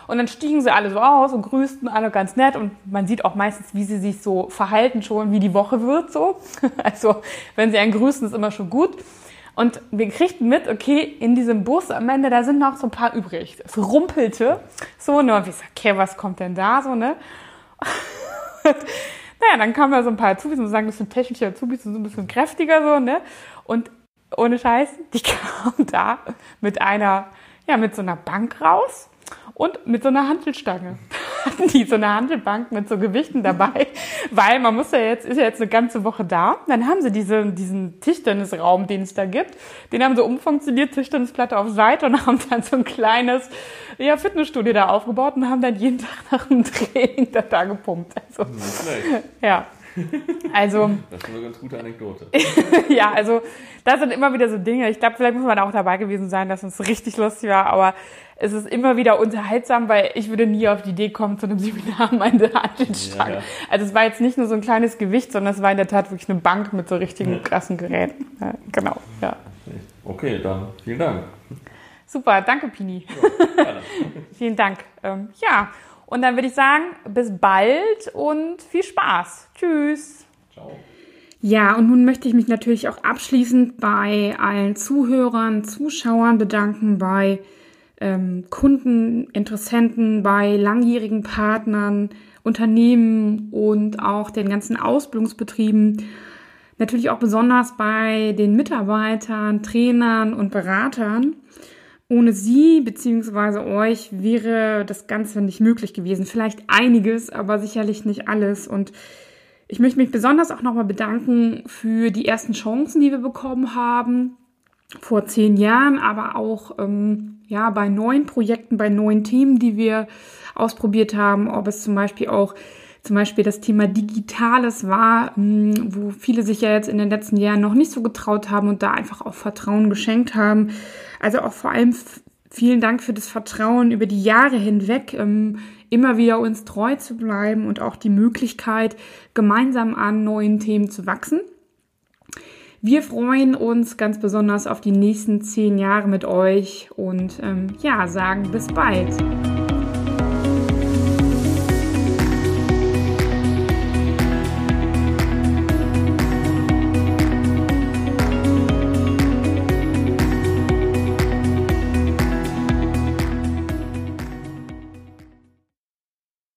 Und dann stiegen sie alle so aus und grüßten alle ganz nett. Und man sieht auch meistens, wie sie sich so verhalten schon, wie die Woche wird so. [laughs] Also wenn sie einen grüßen, ist immer schon gut. Und wir kriegten mit, okay, in diesem Bus am Ende, da sind noch so ein paar übrig. Es rumpelte. So, ne? Und ich sag, okay, was kommt denn da so, ne? [laughs] naja, dann kamen da so ein paar Azubis und sagen, das sind technische Azubis und so ein bisschen kräftiger so, ne? Und ohne Scheiß, die [laughs] kamen da mit einer, ja, mit so einer Bank raus und mit so einer Handelstange. [laughs] Hatten die so eine Handelbank mit so Gewichten dabei, weil man muss ja jetzt, ist ja jetzt eine ganze Woche da. Dann haben sie diese, diesen Tischtennisraum, den es da gibt, den haben sie umfunktioniert, Tischtennisplatte auf Seite und [laughs] haben dann so ein kleines ja, Fitnessstudio da aufgebaut und haben dann jeden [laughs] Tag nach dem Training da, da gepumpt. Also, ja. [laughs] Also. Das ist eine ganz gute Anekdote. [laughs] ja, also das sind immer wieder so Dinge. Ich glaube, vielleicht muss man auch dabei gewesen sein, dass es richtig lustig war, aber es ist immer wieder unterhaltsam, weil ich würde nie auf die Idee kommen, zu einem Seminar meine Handelstange. Ja. Also es war jetzt nicht nur so ein kleines Gewicht, sondern es war in der Tat wirklich eine Bank mit so richtigen ja. krassen Geräten. Ja, genau, ja. Okay, dann vielen Dank. Super, danke Pini. Ja, [laughs] vielen Dank. Ähm, ja, und dann würde ich sagen, bis bald und viel Spaß. Tschüss. Ciao. Ja, und nun möchte ich mich natürlich auch abschließend bei allen Zuhörern, Zuschauern bedanken, bei ähm, Kunden, Interessenten, bei langjährigen Partnern, Unternehmen und auch den ganzen Ausbildungsbetrieben. Natürlich auch besonders bei den Mitarbeitern, Trainern und Beratern. Ohne sie bzw. euch wäre das Ganze nicht möglich gewesen. Vielleicht einiges, aber sicherlich nicht alles. Und ich möchte mich besonders auch nochmal bedanken für die ersten Chancen, die wir bekommen haben vor zehn Jahren, aber auch ähm, ja bei neuen Projekten, bei neuen Themen, die wir ausprobiert haben, ob es zum Beispiel auch zum Beispiel das Thema Digitales war, ähm, wo viele sich ja jetzt in den letzten Jahren noch nicht so getraut haben und da einfach auch Vertrauen geschenkt haben. Also auch vor allem vielen Dank für das Vertrauen über die Jahre hinweg, ähm, immer wieder uns treu zu bleiben und auch die Möglichkeit, gemeinsam an neuen Themen zu wachsen. Wir freuen uns ganz besonders auf die nächsten zehn Jahre mit euch und ähm, ja, sagen bis bald.